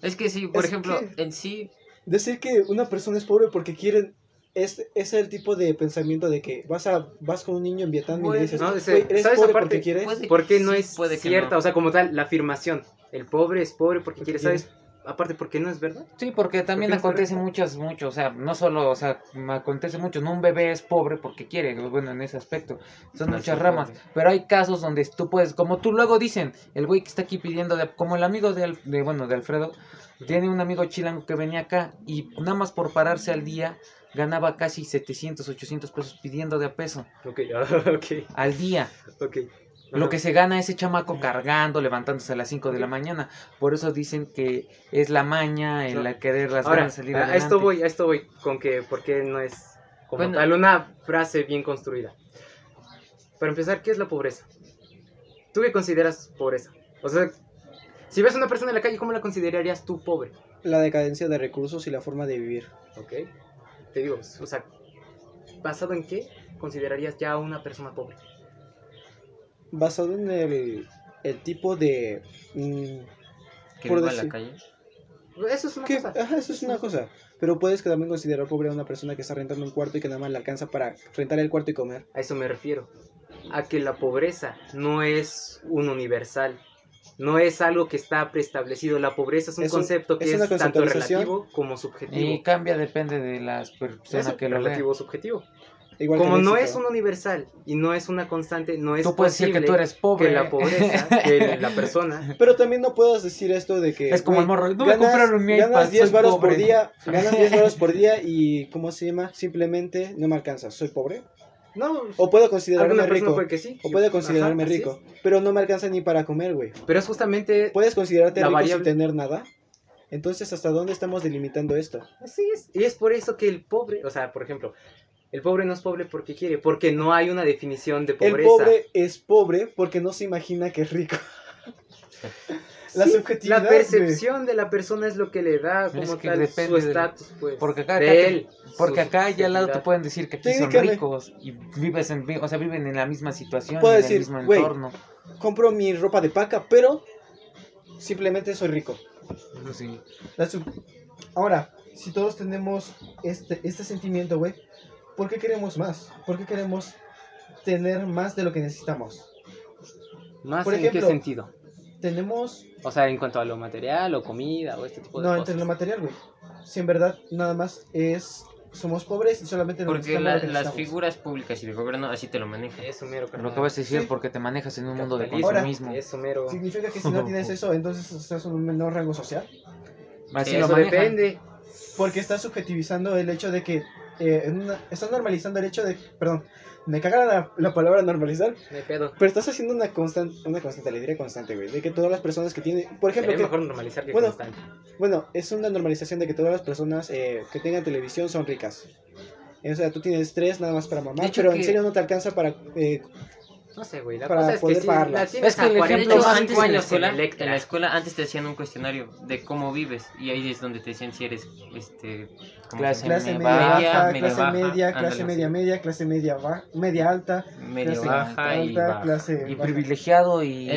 Es que sí, por Es ejemplo, que- en sí, Decir que una persona es pobre porque quieren... Es, es el tipo de pensamiento de que vas a vas con un niño en Vietnam y le dices, no, ese- eres ¿sabes pobre porque quieres... Puede- ¿Por qué no Sí, es puede cierta? no. O sea, como tal, la afirmación. El pobre es pobre porque Porque quiere, ¿sabes? Aparte, porque no es verdad. Sí, porque también Porque acontece muchas, mucho, o sea, no solo, o sea, acontece mucho, no un bebé es pobre porque quiere, bueno, en ese aspecto, son No, muchas ramas, pobre. pero hay casos donde tú puedes, como tú luego dicen, el güey que está aquí pidiendo, de, como el amigo de, de, bueno, de Alfredo, tiene un amigo chilango que venía acá y nada más por pararse al día ganaba casi 700, 800 pesos pidiendo de a peso Ok, ok, al día. ok. Lo que se gana ese chamaco cargando, levantándose a las 5 de la mañana. Por eso dicen que es la maña, el No. querer las Ahora, ganas de salir a, a adelante. esto voy, a esto voy, con que, porque no es como Bueno. tal una frase bien construida. Para empezar, ¿qué es la pobreza? ¿Tú qué consideras pobreza? O sea, si ves a una persona en la calle, ¿cómo la considerarías tú pobre? La decadencia de recursos y la forma de vivir. ¿Ok? Te digo, o sea, ¿basado en qué considerarías ya a una persona pobre? Basado en el, el tipo de... mm, que Por viva en decir- la calle. Eso es una que- cosa. ajá, eso es una cosa. Pero puedes que también considerar pobre a una persona que está rentando un cuarto y que nada más le alcanza para rentar el cuarto y comer. A eso me refiero. A que la pobreza no es un universal. No es algo que está preestablecido. La pobreza es un Es un- concepto que es tanto relativo como subjetivo. Y cambia, depende de las personas que lo vean. relativo subjetivo. Igual Como no es un universal y no es una constante, no es Tú puedes decir que posible tú eres pobre. que la pobreza, que la persona Pero también no puedas decir esto de que... Es como el morro. No me ganas- compraron mi Ganas iPad, 10 soy varos por día, ganas 10 varos por día y, ¿cómo se llama? Simplemente no me alcanza, ¿soy pobre? no O puedo considerarme rico, puede que sí. o puedo considerarme Ajá, rico, pero no me alcanza ni para comer, güey. Pero es justamente ¿Puedes considerarte rico variable- sin tener nada? Entonces, ¿hasta dónde estamos delimitando esto? Así es. Y es por eso que el pobre, o sea, por ejemplo, el pobre no es pobre porque quiere, porque no hay una definición de El pobreza. pobre es pobre porque no se imagina que es rico. La Sí, subjetividad, La percepción de la persona es lo que le da como que tal depende su estatus, pues. Porque acá, de acá él. porque acá ya al lado te pueden decir que aquí son ricos y vives en, o sea, viven en la misma situación, Puedo en decir, el mismo güey, entorno. Compro mi ropa de paca, pero simplemente soy rico. Sí. La sub- Ahora, si todos tenemos este, este sentimiento, güey, ¿por qué queremos más? ¿Por qué queremos tener más de lo que necesitamos? ¿Más Por en ejemplo, qué sentido? Tenemos, O sea, en cuanto a lo material o comida o este tipo de no, cosas. entre lo material, güey. Si en verdad nada más es, somos pobres y solamente nos Porque necesitamos la- lo las figuras públicas y de gobierno así te lo manejan. Eso mero, Lo carnal. que vas a decir Sí. porque te manejas en un mundo de consumismo. Eso mero. Significa que si no tienes eso, entonces estás en un menor rango social. Así Sí, lo Eso manejan. depende. Porque estás subjetivizando el hecho de que. Eh, en una- estás normalizando el hecho de. Perdón, me caga la, la palabra normalizar. No hay pedo. Pero estás haciendo una constante. Una constante, le diré constante, güey. De que todas las personas que tienen. Por ejemplo, Sería que, mejor normalizar que bueno, constante. bueno, es una normalización de que todas las personas eh, que tengan televisión son ricas. O sea, tú tienes tres nada más para hecho pero en serio no te alcanza para. eh, No sé, güey. La para cosa es que poder si la tienes Es que a el De 40 ejemplo hecho, más antes en la en escuela, Electra. en la escuela antes te hacían un cuestionario de cómo vives y ahí es donde te decían si eres este ¿cómo Clase clase me- media baja, media clase baja, media, clase media media, clase media baja, media alta, medio clase baja y alta, baja. clase Y baja. privilegiado y En-